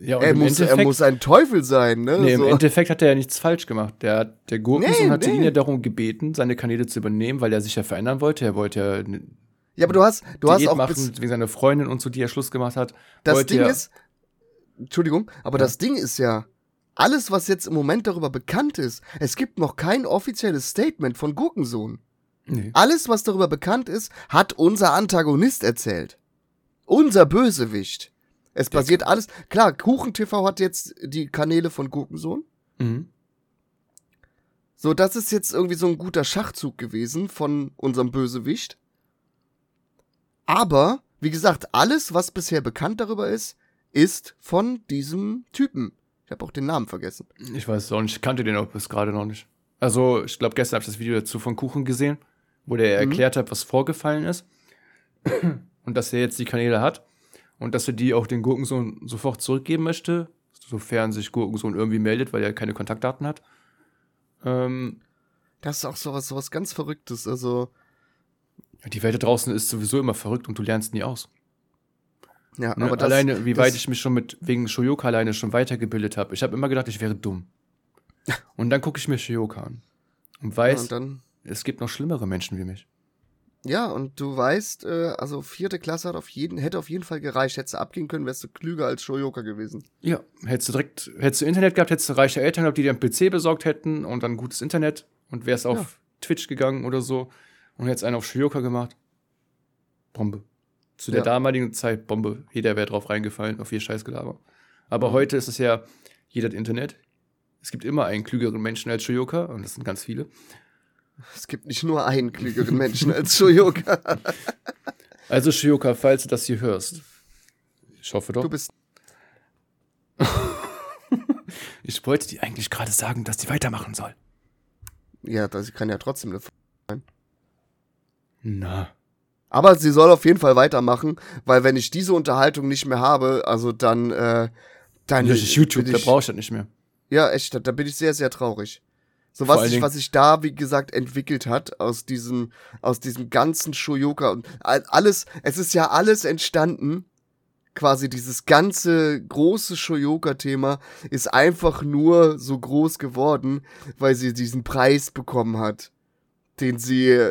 Ja, Er im muss, er muss ein Teufel sein, ne? Nee, im so. Endeffekt hat er ja nichts falsch gemacht. Der, der Gurkensohn Nee, hatte nee. ihn ja darum gebeten, seine Kanäle zu übernehmen, weil er sich ja verändern wollte. Er wollte ja ja, aber du hast, du hast Diät auch machen, wegen seiner Freundin und so, die er Schluss gemacht hat. Das Ding ja, ist, Entschuldigung, aber Ja. das Ding ist ja, alles, was jetzt im Moment darüber bekannt ist, es gibt noch kein offizielles Statement von Gurkensohn. Nee. Alles, was darüber bekannt ist, hat unser Antagonist erzählt. Unser Bösewicht. Es basiert alles, klar, KuchenTV hat jetzt die Kanäle von Gurkensohn. Mhm. So, das ist jetzt irgendwie so ein guter Schachzug gewesen von unserem Bösewicht. Aber, wie gesagt, alles, was bisher bekannt darüber ist, ist von diesem Typen. Ich habe auch den Namen vergessen. Ich weiß es auch nicht. Ich kannte den auch bis gerade noch nicht. Also, ich glaube, gestern habe ich das Video dazu von Kuchen gesehen, wo der Mhm. erklärt hat, was vorgefallen ist. Und dass er jetzt die Kanäle hat. Und dass er die auch den Gurkensohn sofort zurückgeben möchte, sofern sich Gurkensohn irgendwie meldet, weil er keine Kontaktdaten hat. Ähm, Das ist auch sowas, sowas ganz Verrücktes. Also, die Welt da draußen ist sowieso immer verrückt und du lernst nie aus. ja, Ne? aber das, alleine, wie das, weit ich mich schon mit wegen Shoyoka alleine schon weitergebildet habe. Ich habe immer gedacht, ich wäre dumm. Und dann gucke ich mir Shoyoka an und ja, weiß, und dann, es gibt noch schlimmere Menschen wie mich. Ja, und du weißt, äh, also vierte Klasse hat auf jeden, hätte auf jeden Fall gereicht. Hättest du abgehen können, wärst du klüger als Shoyoka gewesen. Ja, hättest du direkt, hättest du Internet gehabt, hättest du reiche Eltern gehabt, die dir einen PC besorgt hätten und dann gutes Internet und wärst auf Ja. Twitch gegangen oder so und hättest einen auf Shoyoka gemacht. Bombe. Zu der Ja. damaligen Zeit Bombe. Jeder wäre drauf reingefallen, auf ihr Scheißgelaber. Aber heute ist es ja, jeder hat Internet. Es gibt immer einen klügeren Menschen als Shoyoka und das sind ganz viele. Es gibt nicht nur einen klügeren Menschen als Shoyoka. Also Shoyoka, falls du das hier hörst. Ich hoffe doch. Du bist, Ich wollte dir eigentlich gerade sagen, dass die weitermachen soll. ja, das kann ja trotzdem eine Na. Aber sie soll auf jeden Fall weitermachen, weil wenn ich diese Unterhaltung nicht mehr habe, also dann, äh, dann Das ist YouTube, bin da ich, brauche ich das nicht mehr. Ja, echt, da, da bin ich sehr, sehr traurig. So was sich, was sich da, wie gesagt, entwickelt hat aus diesem, aus diesem ganzen Shoyoka und all- alles, es ist ja alles entstanden. Quasi dieses ganze große Shoyoka-Thema ist einfach nur so groß geworden, weil sie diesen Preis bekommen hat, den sie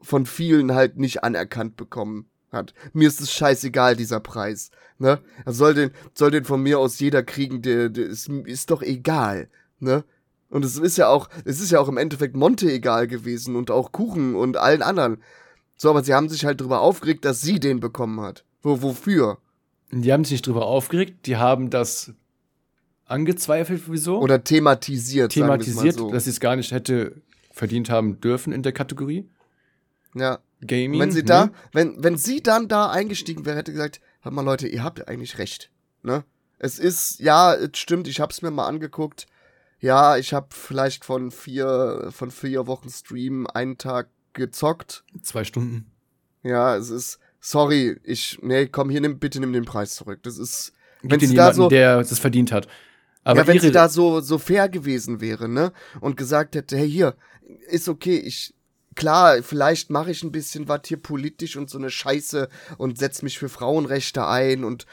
von vielen halt nicht anerkannt bekommen hat. Mir ist es scheißegal, dieser Preis. Ne? Er soll den, soll den von mir aus jeder kriegen, der, der ist, ist doch egal. Ne? Und es ist ja auch, es ist ja auch im Endeffekt Monte egal gewesen und auch Kuchen und allen anderen. So, aber sie haben sich halt drüber aufgeregt, dass sie den bekommen hat. Wo, wofür? Die haben sich nicht drüber aufgeregt, die haben das angezweifelt, wieso? Oder thematisiert, thematisiert, mal dass sie es gar nicht hätte verdient haben dürfen in der Kategorie. so. Ja. Gaming. Wenn sie ne? da, wenn, wenn sie dann da eingestiegen wäre, hätte gesagt, hört mal Leute, ihr habt eigentlich recht. Ne? Es ist, ja, es stimmt, ich hab's mir mal angeguckt. Ja, ich hab vielleicht von vier, von vier Wochen Stream einen Tag gezockt. Zwei Stunden. Ja, es ist, sorry, ich, nee, komm, hier, nimm, bitte nimm den Preis zurück. Das ist, Gib wenn sie da jemanden, so, der das verdient hat. Aber ja, wenn sie da so, so fair gewesen wäre, ne? Und gesagt hätte, hey, hier, ist okay, ich, klar, vielleicht mache ich ein bisschen was hier politisch und so eine Scheiße und setz mich für Frauenrechte ein und es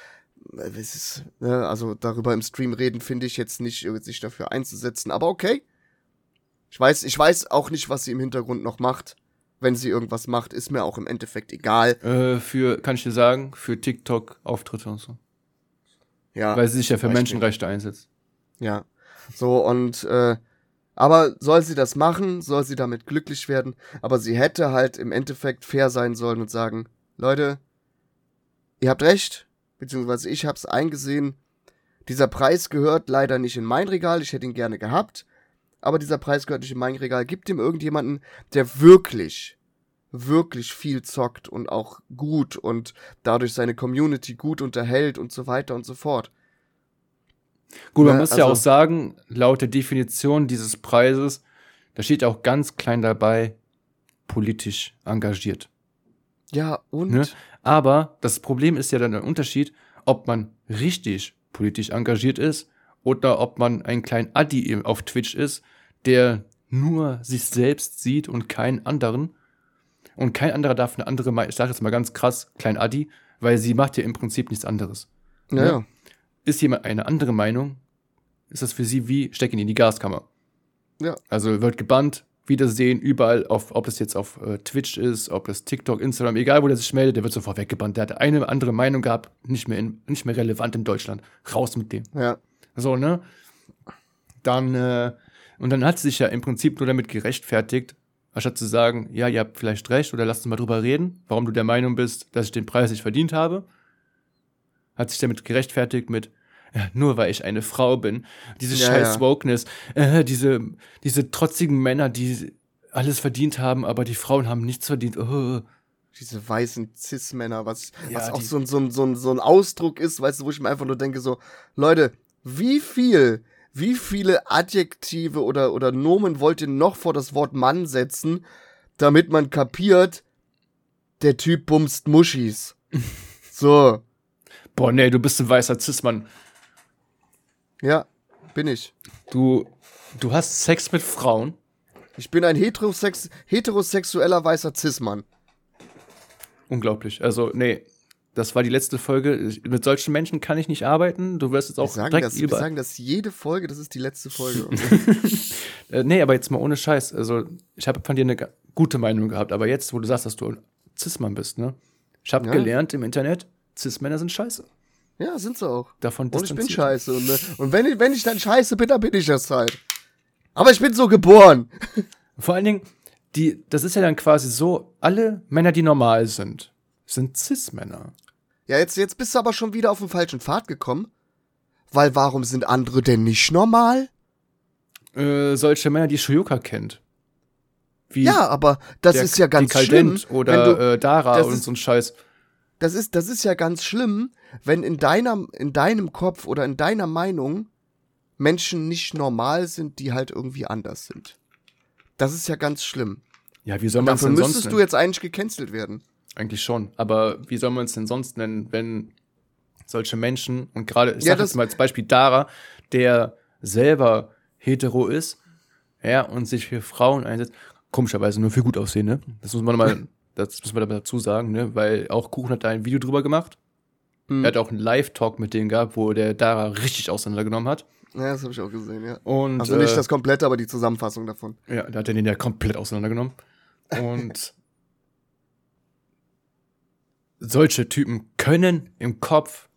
ist, ne, also darüber im Stream reden finde ich jetzt nicht, äh, sich dafür einzusetzen, aber okay. Ich weiß, ich weiß auch nicht, was sie im Hintergrund noch macht. Wenn sie irgendwas macht, ist mir auch im Endeffekt egal. äh, für, kann ich dir sagen, für TikTok-Auftritte und so. Ja. Weil sie sich ja für. Menschenrechte einsetzt. Ja. So, und äh, Aber soll sie das machen, soll sie damit glücklich werden, aber sie hätte halt im Endeffekt fair sein sollen und sagen, Leute, ihr habt recht, beziehungsweise ich hab's eingesehen, dieser Preis gehört leider nicht in mein Regal, ich hätte ihn gerne gehabt, aber dieser Preis gehört nicht in mein Regal. Gibt ihm irgendjemanden, der wirklich, wirklich viel zockt und auch gut und dadurch seine Community gut unterhält und so weiter und so fort. Gut, man ja, muss also, ja auch sagen, laut der Definition dieses Preises, da steht auch ganz klein dabei, politisch engagiert. Ja, und? Ne? Aber das Problem ist ja dann der Unterschied, ob man richtig politisch engagiert ist oder ob man ein kleiner Addi auf Twitch ist, der nur sich selbst sieht und keinen anderen. Und kein anderer darf eine andere Meinung, ich sage jetzt mal ganz krass, klein Addi, weil sie macht ja im Prinzip nichts anderes. Naja. Ne? Ist jemand eine andere Meinung, ist das für sie wie stecken in die Gaskammer. Ja. Also wird gebannt, Wiedersehen, überall, auf, ob es jetzt auf äh, Twitch ist, ob es TikTok, Instagram, egal wo der sich meldet, der wird sofort weggebannt. Der hat eine andere Meinung gehabt, nicht mehr, in, nicht mehr relevant in Deutschland. Raus mit dem. Ja. So, ne? Dann, äh, und dann hat sie sich ja im Prinzip nur damit gerechtfertigt, anstatt zu sagen, ja, ihr habt vielleicht recht oder lasst uns mal drüber reden, warum du der Meinung bist, dass ich den Preis nicht verdient habe, hat sich damit gerechtfertigt mit, nur weil ich eine Frau bin. Diese ja, scheiß ja. Wokeness, äh, diese, diese trotzigen Männer, die alles verdient haben, aber die Frauen haben nichts verdient. Oh. Diese weißen Cis-Männer, was, ja, was auch so, ein, so, ein, so, ein, so ein Ausdruck ist, weißt du, wo ich mir einfach nur denke, so, Leute, wie viel, wie viele Adjektive oder, oder Nomen wollt ihr noch vor das Wort Mann setzen, damit man kapiert, der Typ bumst Muschis. so. Boah, nee, du bist ein weißer Cis-Mann. Ja, bin ich. Du, du hast Sex mit Frauen? Ich bin ein heterosex heterosexueller weißer Cis-Mann. Unglaublich. Also, nee, das war die letzte Folge. Mit solchen Menschen kann ich nicht arbeiten. Du wirst jetzt auch wir sagen direkt das, Wir sagen das jede Folge, das ist die letzte Folge. äh, nee, aber jetzt mal ohne Scheiß. Also, ich habe von dir eine gute Meinung gehabt, aber jetzt, wo du sagst, dass du ein Cis-Mann bist, ne? Ich habe ja. gelernt im Internet, Cis-Männer sind scheiße. Ja, sind sie auch. Davon und ich bin scheiße. Und, ne? und wenn, ich, wenn ich dann scheiße bin, dann bin ich das halt. Aber ich bin so geboren. Vor allen Dingen, die, das ist ja dann quasi so, alle Männer, die normal sind, sind Cis-Männer. Ja, jetzt, jetzt bist du aber schon wieder auf den falschen Pfad gekommen. Weil warum sind andere denn nicht normal? Äh, solche Männer, die Shoyuka kennt. Wie ja, aber das der, ist ja ganz schlimm. Oder du, äh, Dara und so ein Scheiß das ist, das ist ja ganz schlimm, wenn in deiner, in deinem Kopf oder in deiner Meinung Menschen nicht normal sind, die halt irgendwie anders sind. Das ist ja ganz schlimm. Ja, wie soll man es denn sonst nennen? müsstest du jetzt eigentlich gecancelt werden. Eigentlich schon. Aber wie soll man es denn sonst nennen, wenn solche Menschen, und gerade, ich ja, sag jetzt mal als Beispiel Dara, der selber hetero ist, ja, und sich für Frauen einsetzt, komischerweise nur für gut aussehen, ne? Das muss man mal Das müssen wir dazu sagen, ne? Weil auch Kuchen hat da ein Video drüber gemacht. Mhm. Er hat auch einen Live-Talk mit denen gehabt, wo der Dara richtig auseinandergenommen hat. Ja, das habe ich auch gesehen, ja. Und, also nicht äh, das komplette, aber die Zusammenfassung davon. Ja, da hat er den ja komplett auseinandergenommen. Und solche Typen können im Kopf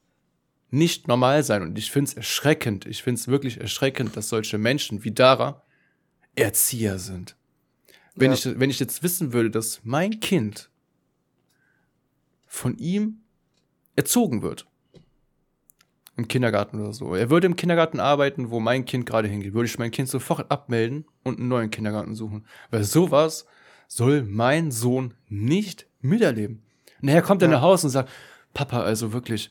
nicht normal sein. Und ich finde es erschreckend. Ich finde es wirklich erschreckend, dass solche Menschen wie Dara Erzieher sind. Wenn, ja. ich, wenn ich jetzt wissen würde, dass mein Kind von ihm erzogen wird, im Kindergarten oder so. Er würde im Kindergarten arbeiten, wo mein Kind gerade hingeht. Würde ich mein Kind sofort abmelden und einen neuen Kindergarten suchen. Weil sowas soll mein Sohn nicht miterleben. Nachher kommt er nach Hause und sagt, Papa, also wirklich,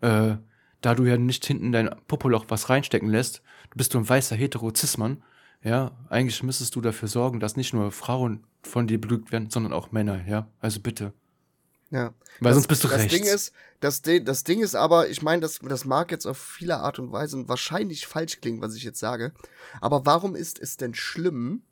äh, da du ja nicht hinten dein Popoloch was reinstecken lässt, du bist du ein weißer Heterozismann, ja, eigentlich müsstest du dafür sorgen, dass nicht nur Frauen von dir belügt werden, sondern auch Männer, ja. Also bitte. Ja. Weil das, sonst bist du das rechts. Ding ist, das, das Ding ist aber, ich meine, das, das mag jetzt auf viele Art und Weise wahrscheinlich falsch klingen, was ich jetzt sage. Aber warum ist es denn schlimm?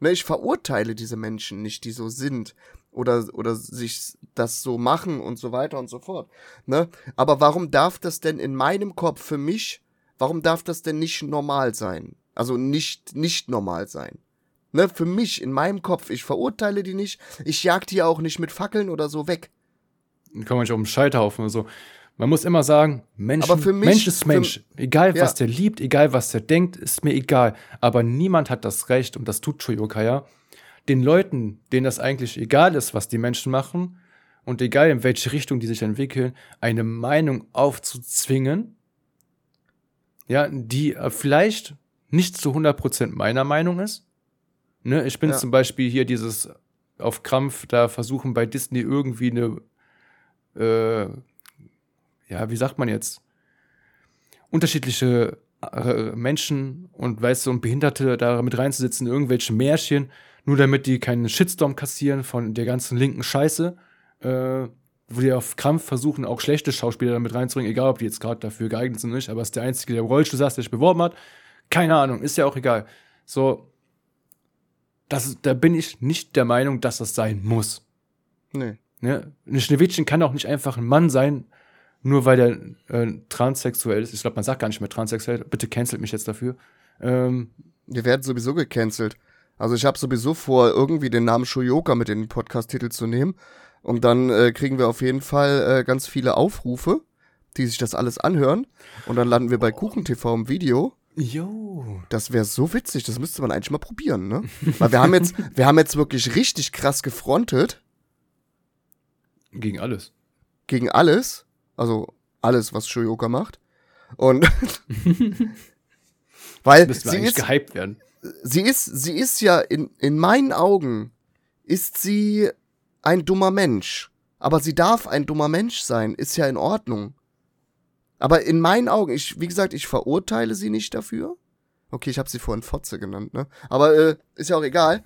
Ne, ich verurteile diese Menschen nicht, die so sind oder, oder sich das so machen und so weiter und so fort. Ne? Aber warum darf das denn in meinem Kopf für mich, warum darf das denn nicht normal sein? Also nicht, nicht normal sein. Ne, für mich, in meinem Kopf, ich verurteile die nicht, ich jag die auch nicht mit Fackeln oder so weg. Dann kann man nicht auf dem Scheiterhaufen oder so. Man muss immer sagen, Mensch, Aber für mich- Mensch ist für- Mensch. egal, Ja. was der liebt, egal, was der denkt, ist mir egal. Aber niemand hat das Recht, und das tut Choyoka ja, den Leuten, denen das eigentlich egal ist, was die Menschen machen, und egal in welche Richtung die sich entwickeln, eine Meinung aufzuzwingen, ja, die äh, vielleicht nicht zu 100% meiner Meinung ist. Ne, ich bin Ja. zum Beispiel hier dieses auf Krampf da versuchen bei Disney irgendwie eine, äh, ja, wie sagt man jetzt, unterschiedliche äh, Menschen und weißt du, und Behinderte da mit reinzusetzen, in irgendwelche Märchen, nur damit die keinen Shitstorm kassieren von der ganzen linken Scheiße, äh, wo die auf Krampf versuchen, auch schlechte Schauspieler damit reinzubringen, egal ob die jetzt gerade dafür geeignet sind oder nicht, aber ist der Einzige, der Rollstuhl saß, der sich beworben hat. Keine Ahnung, ist ja auch egal. So, das, da bin ich nicht der Meinung, dass das sein muss. Nee. Ne? Ein Schneewittchen kann auch nicht einfach ein Mann sein, nur weil der äh, transsexuell ist. Ich glaube, man sagt gar nicht mehr transsexuell. Bitte cancelt mich jetzt dafür. Ähm, Wir werden sowieso gecancelt. Also ich habe sowieso vor, irgendwie den Namen Shoyoka mit in den Podcast-Titel zu nehmen. Und dann äh, kriegen wir auf jeden Fall äh, ganz viele Aufrufe, die sich das alles anhören. Und dann landen wir bei KuchenTV im Video. Jo. Das wäre so witzig, das müsste man eigentlich mal probieren, ne? Weil wir haben jetzt, wir haben jetzt wirklich richtig krass gefrontet Gegen alles. gegen alles. Also alles, was Shoyoka macht. Und weil Müssten wir sie eigentlich ist, gehypt werden. sie ist, sie ist ja in, in meinen Augen ist sie ein dummer Mensch. Aber sie darf ein dummer Mensch sein, ist ja in Ordnung. Aber in meinen Augen, ich, wie gesagt, ich verurteile sie nicht dafür. Okay, ich habe sie vorhin Fotze genannt, ne? Aber äh, ist ja auch egal.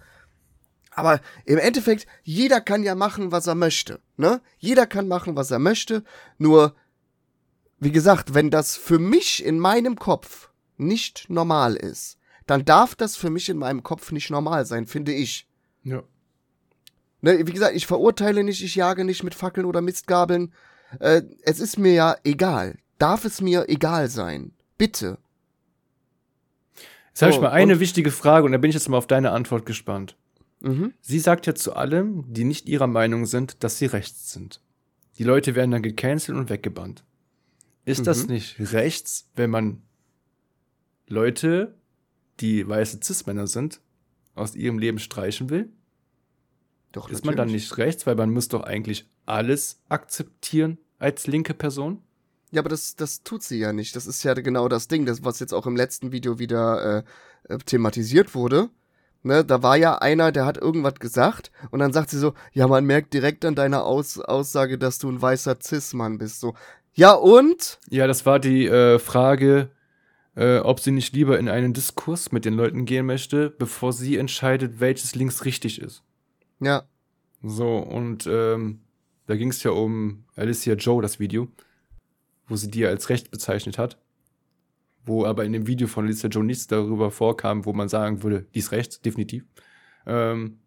Aber im Endeffekt, jeder kann ja machen, was er möchte, ne? Jeder kann machen, was er möchte. Nur, wie gesagt, wenn das für mich in meinem Kopf nicht normal ist, dann darf das für mich in meinem Kopf nicht normal sein, finde ich. Ja. Ne, wie gesagt, ich verurteile nicht, ich jage nicht mit Fackeln oder Mistgabeln. Äh, es ist mir ja egal. Darf es mir egal sein? Bitte. Jetzt habe ich mal eine wichtige Frage und da bin ich jetzt mal auf deine Antwort gespannt. Mhm. Sie sagt ja zu allem, die nicht ihrer Meinung sind, dass sie rechts sind. Die Leute werden dann gecancelt und weggebannt. Ist das Mhm. nicht rechts, wenn man Leute, die weiße Cis-Männer sind, aus ihrem Leben streichen will? Doch, Ist man dann natürlich. nicht rechts, weil man muss doch eigentlich alles akzeptieren als linke Person? Ja, aber das, das tut sie ja nicht. Das ist ja genau das Ding, das, was jetzt auch im letzten Video wieder äh, äh, thematisiert wurde. Ne, da war ja einer, der hat irgendwas gesagt und dann sagt sie so, ja, man merkt direkt an deiner Aus Aussage, dass du ein weißer Cis-Mann bist. So, ja und? Ja, das war die äh, Frage, äh, ob sie nicht lieber in einen Diskurs mit den Leuten gehen möchte, bevor sie entscheidet, welches links richtig ist. Ja, So, und ähm, da ging es ja um Alicia Joe, das Video, wo sie die als recht bezeichnet hat. Wo aber in dem Video von Alicia Joe nichts darüber vorkam, wo man sagen würde, die ist rechts, definitiv. Ähm,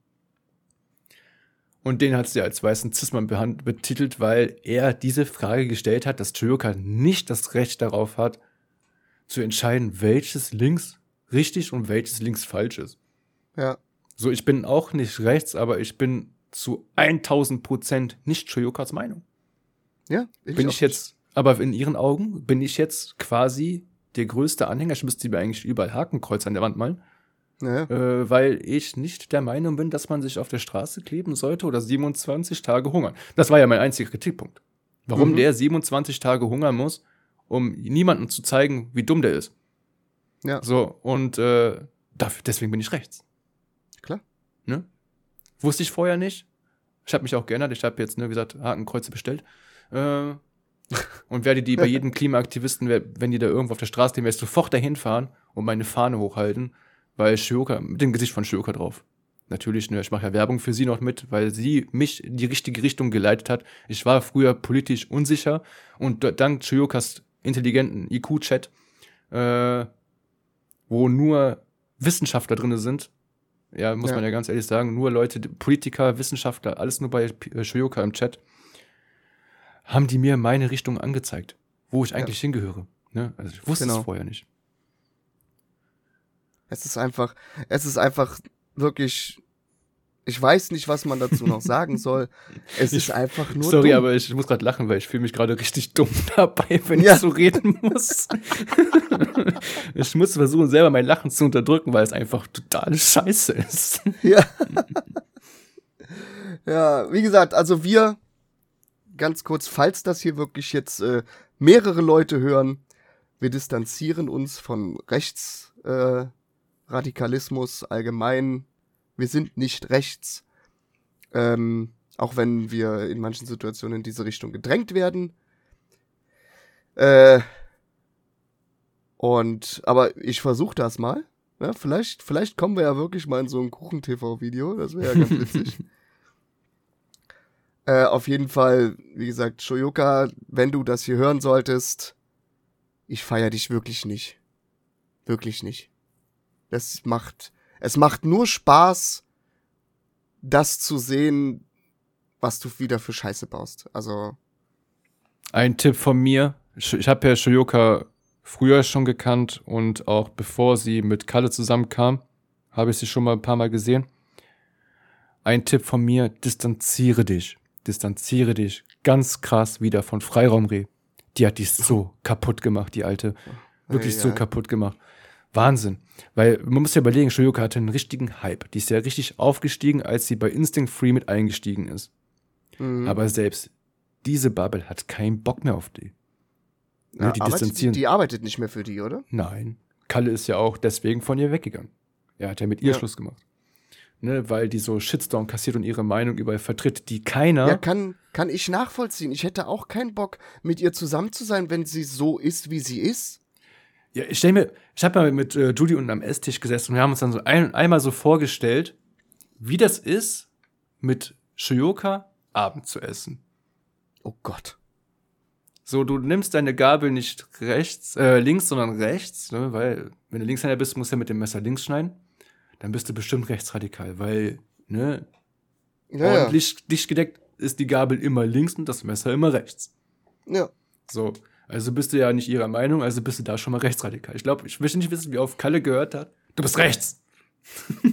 und den hat sie als weißen behand- betitelt, weil er diese Frage gestellt hat, dass Toyoka nicht das Recht darauf hat, zu entscheiden, welches links richtig und welches links falsch ist. ja, So, ich bin auch nicht rechts, aber ich bin zu 1000 Prozent nicht Choyokas Meinung. ja. bin auch ich jetzt, aber in ihren Augen bin ich jetzt quasi der größte Anhänger. Ich müsste mir eigentlich überall Hakenkreuz an der Wand malen, Ja, äh, weil ich nicht der Meinung bin, dass man sich auf der Straße kleben sollte oder 27 Tage hungern. Das war ja mein einziger Kritikpunkt. Warum Mhm. der 27 Tage hungern muss, um niemandem zu zeigen, wie dumm der ist. ja, So, und äh, dafür, deswegen bin ich rechts. klar. Ne? Wusste ich vorher nicht. Ich habe mich auch geändert. Ich habe jetzt, ne, wie gesagt, Hakenkreuze bestellt. Äh, und werde die bei jedem Klimaaktivisten, wenn die da irgendwo auf der Straße stehen, werde ich sofort dahin fahren und meine Fahne hochhalten, weil Shioka, mit dem Gesicht von Shioka drauf. Natürlich, ne, ich mache ja Werbung für sie noch mit, weil sie mich in die richtige Richtung geleitet hat. Ich war früher politisch unsicher und da- dank Shiokas intelligenten IQ-Chat, äh, wo nur Wissenschaftler drinne sind, ja, muss Ja. man ja ganz ehrlich sagen, nur Leute, Politiker, Wissenschaftler, alles nur bei Shoyoka im Chat, haben die mir meine Richtung angezeigt, wo ich eigentlich hingehöre. Ne? Also ich wusste Genau. es vorher nicht. Es ist einfach, es ist einfach wirklich, Ich weiß nicht, was man dazu noch sagen soll. Es Ich- ist einfach nur. Sorry, dumm. aber ich muss gerade lachen, weil ich fühle mich gerade richtig dumm dabei, wenn Ja. ich so reden muss. ich muss versuchen, selber mein Lachen zu unterdrücken, weil es einfach total scheiße ist. Ja. ja, wie gesagt, also wir, ganz kurz, falls das hier wirklich jetzt äh, mehrere Leute hören, wir distanzieren uns von Rechtsradikalismus äh, allgemein. Wir sind nicht rechts. Ähm, auch wenn wir in manchen Situationen in diese Richtung gedrängt werden. Äh, und, aber ich versuche das mal. Ja, vielleicht, vielleicht kommen wir ja wirklich mal in so ein Kuchen-TV-Video. Das wäre ja ganz witzig. Äh, auf jeden Fall, wie gesagt, Shoyoka, wenn du das hier hören solltest, ich feier dich wirklich nicht. Wirklich nicht. Das macht, es macht nur Spaß, das zu sehen, was du wieder für Scheiße baust. Also, Ein Tipp von mir. Ich habe ja Shoyoka früher schon gekannt und auch bevor sie mit Kalle zusammenkam, habe ich sie schon mal ein paar Mal gesehen. Ein Tipp von mir, distanziere dich. Distanziere dich ganz krass wieder von Freiraumreh. Die hat dich so kaputt gemacht, die alte. Wirklich Ei, so kaputt gemacht. Wahnsinn. Weil man muss ja überlegen, Shoyoka hatte einen richtigen Hype. Die ist ja richtig aufgestiegen, als sie bei Instinct Free mit eingestiegen ist. mh. Aber selbst diese Bubble hat keinen Bock mehr auf die. Ja, die arbeitet, distanzieren. die arbeitet nicht mehr für die, oder? Nein. Kalle ist ja auch deswegen von ihr weggegangen. Er hat ja mit ihr Ja. Schluss gemacht. Ne, weil die so Shitstorm kassiert und ihre Meinung überall vertritt, die keiner. Ja, kann, kann ich nachvollziehen. Ich hätte auch keinen Bock, mit ihr zusammen zu sein, wenn sie so ist, wie sie ist. Ja, ich stell mir, ich habe mal mit äh, Judy unten am Esstisch gesessen und wir haben uns dann so ein, einmal so vorgestellt, wie das ist, mit Shoyoka Abend zu essen. Oh Gott. So, du nimmst deine Gabel nicht rechts, äh, links, sondern rechts, ne, weil wenn du Linkshänder bist, musst du ja mit dem Messer links schneiden. Dann bist du bestimmt rechtsradikal, weil, ne, Ja, ja. ordentlich dicht gedeckt ist die Gabel immer links und das Messer immer rechts. ja. So, also bist du ja nicht ihrer Meinung, also bist du da schon mal rechtsradikal. Ich glaube, ich möchte nicht wissen, wie oft Kalle gehört hat. Du bist rechts.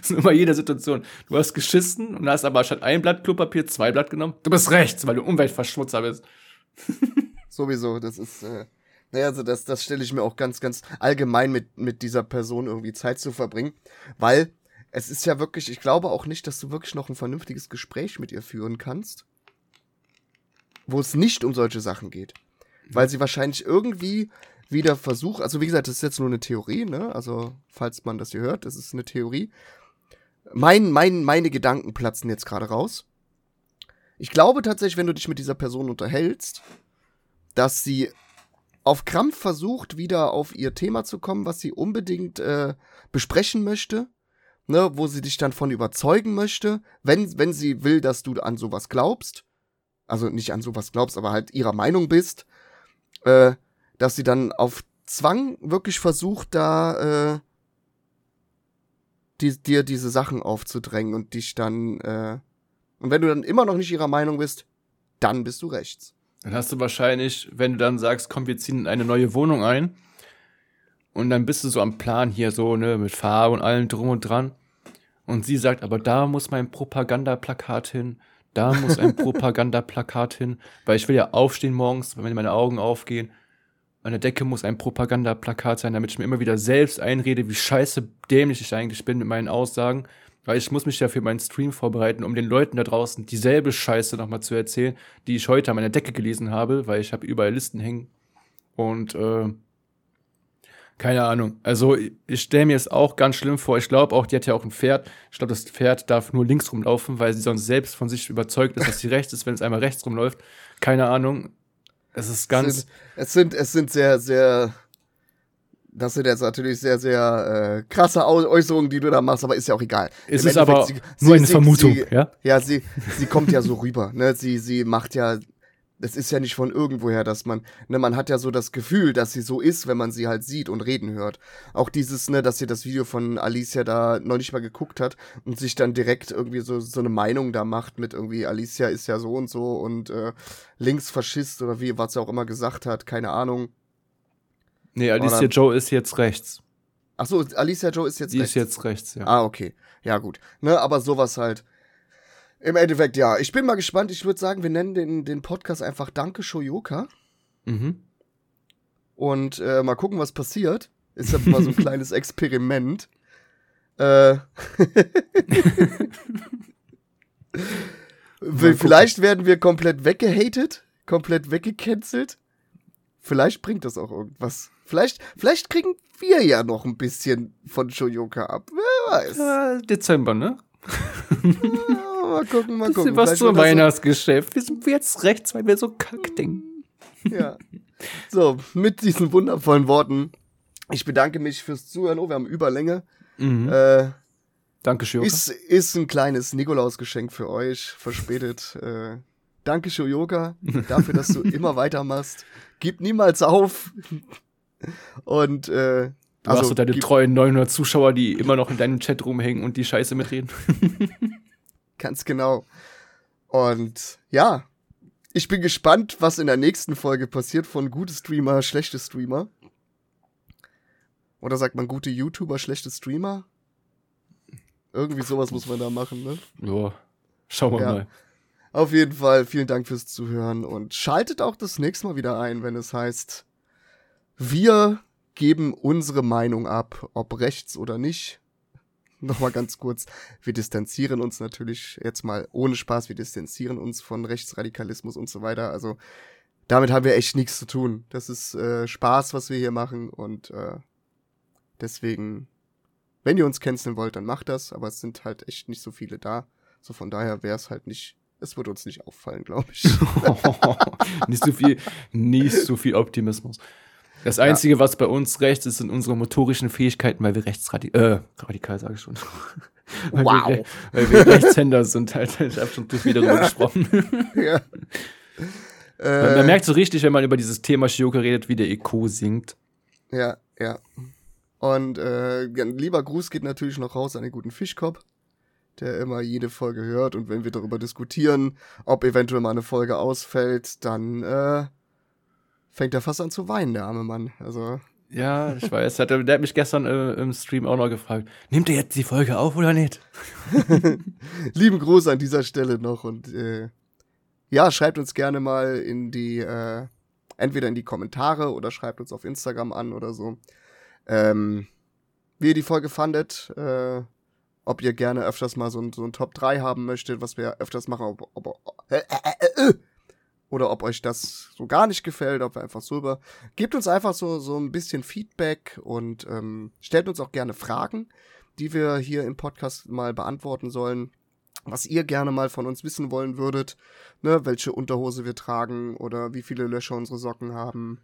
das ist immer jede Situation. Du hast geschissen und hast aber statt ein Blatt Klopapier zwei Blatt genommen. Du bist rechts, weil du Umweltverschmutzer bist. Sowieso, das ist, äh, naja, also das, das stelle ich mir auch ganz, ganz allgemein mit, mit dieser Person irgendwie Zeit zu verbringen, weil es ist ja wirklich, ich glaube auch nicht, dass du wirklich noch ein vernünftiges Gespräch mit ihr führen kannst, wo es nicht um solche Sachen geht. Weil sie wahrscheinlich irgendwie wieder versucht, also wie gesagt, das ist jetzt nur eine Theorie, ne? Also, falls man das hier hört, das ist eine Theorie. Mein, mein, meine Gedanken platzen jetzt gerade raus. Ich glaube tatsächlich, wenn du dich mit dieser Person unterhältst, dass sie auf Krampf versucht, wieder auf ihr Thema zu kommen, was sie unbedingt äh, besprechen möchte, ne, wo sie dich dann von überzeugen möchte, wenn, wenn sie will, dass du an sowas glaubst, also nicht an sowas glaubst, aber halt ihrer Meinung bist, äh, dass sie dann auf Zwang wirklich versucht, da äh, die, dir diese Sachen aufzudrängen und dich dann, äh, und wenn du dann immer noch nicht ihrer Meinung bist, dann bist du rechts. Dann hast du wahrscheinlich, wenn du dann sagst, komm, wir ziehen in eine neue Wohnung ein. Und dann bist du so am Plan hier so, ne, mit Farbe und allem drum und dran. Und sie sagt, aber da muss mein Propagandaplakat hin. Da muss ein Propagandaplakat hin. Weil ich will ja aufstehen morgens, wenn meine Augen aufgehen. An der Decke muss ein Propagandaplakat sein, damit ich mir immer wieder selbst einrede, wie scheiße dämlich ich eigentlich bin mit meinen Aussagen. Weil ich muss mich ja für meinen Stream vorbereiten, um den Leuten da draußen dieselbe Scheiße nochmal zu erzählen, die ich heute an meiner Decke gelesen habe, weil ich habe überall Listen hängen. Und äh, keine Ahnung. Also ich, stelle mir es auch ganz schlimm vor. Ich glaube auch, die hat ja auch ein Pferd. Ich glaube, das Pferd darf nur links rumlaufen, weil sie sonst selbst von sich überzeugt ist, dass sie rechts ist, wenn es einmal rechts rumläuft. Keine Ahnung. Es ist ganz. sind, es sind, es sind sehr, sehr, das sind jetzt natürlich sehr, sehr äh, krasse Au Äußerungen, die du da machst, aber ist ja auch egal. Es Im ist aber Endeffekt, nur eine Vermutung, Sie, ja? ja, sie, sie kommt ja so rüber, ne? Sie, sie macht ja, das ist ja nicht von irgendwoher, dass man, ne, man hat ja so das Gefühl, dass sie so ist, wenn man sie halt sieht und reden hört. Auch dieses, ne, dass sie das Video von Alicia da noch nicht mal geguckt hat und sich dann direkt irgendwie so, so eine Meinung da macht mit irgendwie, Alicia ist ja so und so und äh, Linksfaschist oder wie, was sie auch immer gesagt hat, keine Ahnung. Nee, Alicia Joe ist jetzt rechts. Achso, Alicia Joe ist jetzt Die rechts. ist jetzt rechts, ja. Ah, okay. Ja, gut. Ne, aber sowas halt. Im Endeffekt, ja. Ich bin mal gespannt. Ich würde sagen, wir nennen den, den Podcast einfach Danke Shoyoka. Mhm. Und äh, mal gucken, was passiert. Ist ja mal so ein kleines Experiment. Äh. Vielleicht werden wir komplett weggehatet, komplett weggecancelt. Vielleicht bringt das auch irgendwas. Vielleicht, vielleicht kriegen wir ja noch ein bisschen von Shoyoka ab. Wer weiß. Äh, Dezember, ne? Ja, mal gucken, mal Bisschen gucken. was Vielleicht zum das so- Weihnachtsgeschäft. Wir sind jetzt rechts, weil wir so kackding. Ja. So, mit diesen wundervollen Worten. Ich bedanke mich fürs Zuhören. Oh, wir haben Überlänge. Mhm. Äh, Danke, Schioka. ist, ist ein kleines Nikolausgeschenk für euch, verspätet. Äh, danke, Shoyoka, dafür, dass du immer weitermachst. Gib niemals auf. Und, äh, Du hast so deine treuen 900 Zuschauer, die immer noch in deinem Chat rumhängen und die Scheiße mitreden. Ganz genau. Und ja, ich bin gespannt, was in der nächsten Folge passiert von gute Streamer, schlechte Streamer. Oder sagt man gute YouTuber, schlechte Streamer? Irgendwie sowas muss man da machen, ne? Ja, schauen wir Ja. mal. Auf jeden Fall vielen Dank fürs Zuhören und schaltet auch das nächste Mal wieder ein, wenn es heißt, wir geben unsere Meinung ab, ob rechts oder nicht. Nochmal ganz kurz, wir distanzieren uns natürlich jetzt mal ohne Spaß, wir distanzieren uns von Rechtsradikalismus und so weiter. Also damit haben wir echt nichts zu tun. Das ist äh, Spaß, was wir hier machen und äh, deswegen, wenn ihr uns canceln wollt, dann macht das, aber es sind halt echt nicht so viele da. So von daher wäre es halt nicht, es wird uns nicht auffallen, glaube ich. nicht so viel, nicht so viel Optimismus. Das Einzige, was bei uns rechts ist, sind unsere motorischen Fähigkeiten, weil wir rechtsradikal, äh, radikal sage ich schon. weil, Wow. wir, weil wir Rechtshänder sind halt. Ich habe schon viel darüber gesprochen. ja. Man, Äh, man merkt so richtig, wenn man über dieses Thema Shioka redet, wie der Eco singt. Ja, ja. Und äh, ja, ein lieber Gruß geht natürlich noch raus an den guten Fischkopf, der immer jede Folge hört. Und wenn wir darüber diskutieren, ob eventuell mal eine Folge ausfällt, dann äh, fängt er fast an zu weinen, der arme Mann. Also, Ja, ich weiß. Der hat mich gestern äh, im Stream auch noch gefragt, nimmt er jetzt die Folge auf oder nicht? lieben Gruß an dieser Stelle noch. Und äh, ja, schreibt uns gerne mal in die, äh, entweder in die Kommentare oder schreibt uns auf Instagram an oder so. Ähm, wie ihr die Folge fandet, äh, ob ihr gerne öfters mal so ein, so ein Top 3 haben möchtet, was wir öfters machen, ob, ob, äh, äh, äh, äh, oder ob euch das so gar nicht gefällt, ob wir einfach so über. Gebt uns einfach so, so ein bisschen Feedback und ähm, stellt uns auch gerne Fragen, die wir hier im Podcast mal beantworten sollen. Was ihr gerne mal von uns wissen wollen würdet, ne, welche Unterhose wir tragen oder wie viele Löcher unsere Socken haben,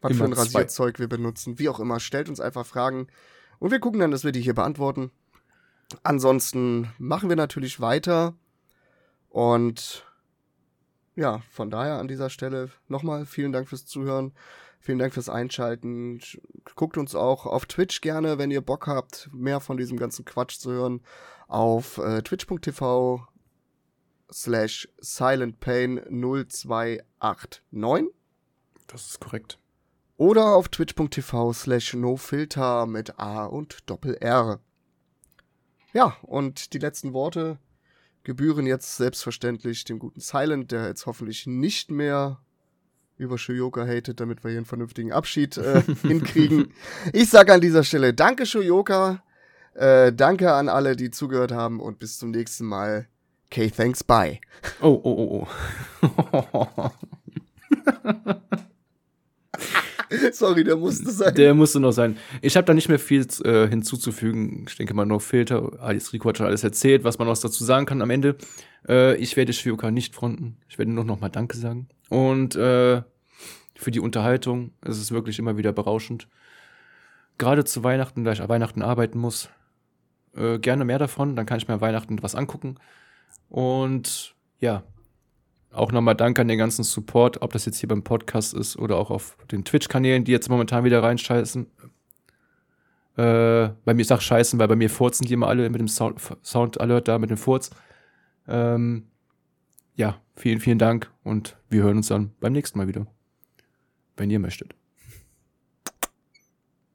was für Immer ein zwei. Rasierzeug wir benutzen, wie auch immer. Stellt uns einfach Fragen und wir gucken dann, dass wir die hier beantworten. Ansonsten machen wir natürlich weiter und ja, von daher an dieser Stelle nochmal vielen Dank fürs Zuhören. Vielen Dank fürs Einschalten. Sch- Guckt uns auch auf Twitch gerne, wenn ihr Bock habt, mehr von diesem ganzen Quatsch zu hören. Auf äh, twitch.tv slash silentpain0289 Das ist korrekt. oder auf twitch.tv slash nofilter mit A und Doppel R. Ja, und die letzten Worte gebühren jetzt selbstverständlich dem guten Silent, der jetzt hoffentlich nicht mehr über Shuyoka hatet, damit wir hier einen vernünftigen Abschied äh, hinkriegen. Ich sage an dieser Stelle Danke, Shuyoka. Äh, danke an alle, die zugehört haben und bis zum nächsten Mal. Okay, thanks, bye. Oh, oh, oh, oh. Sorry, der musste sein. Der musste noch sein. Ich habe da nicht mehr viel äh, hinzuzufügen. Ich denke mal, No Filter. Alice Rico hat schon alles erzählt, was man noch dazu sagen kann am Ende. Äh, ich werde Shioka nicht fronten. Ich werde nur noch mal Danke sagen. Und äh, für die Unterhaltung. Es ist wirklich immer wieder berauschend. Gerade zu Weihnachten, da ich an Weihnachten arbeiten muss. Äh, gerne mehr davon. Dann kann ich mir an Weihnachten was angucken. Und ja, auch nochmal Danke an den ganzen Support, ob das jetzt hier beim Podcast ist oder auch auf den Twitch-Kanälen, die jetzt momentan wieder reinscheißen. Äh, bei mir, sag scheißen, weil bei mir furzen die immer alle mit dem Sound, Sound Alert da, mit dem Furz. Ähm, ja, vielen, vielen Dank und wir hören uns dann beim nächsten Mal wieder. Wenn ihr möchtet.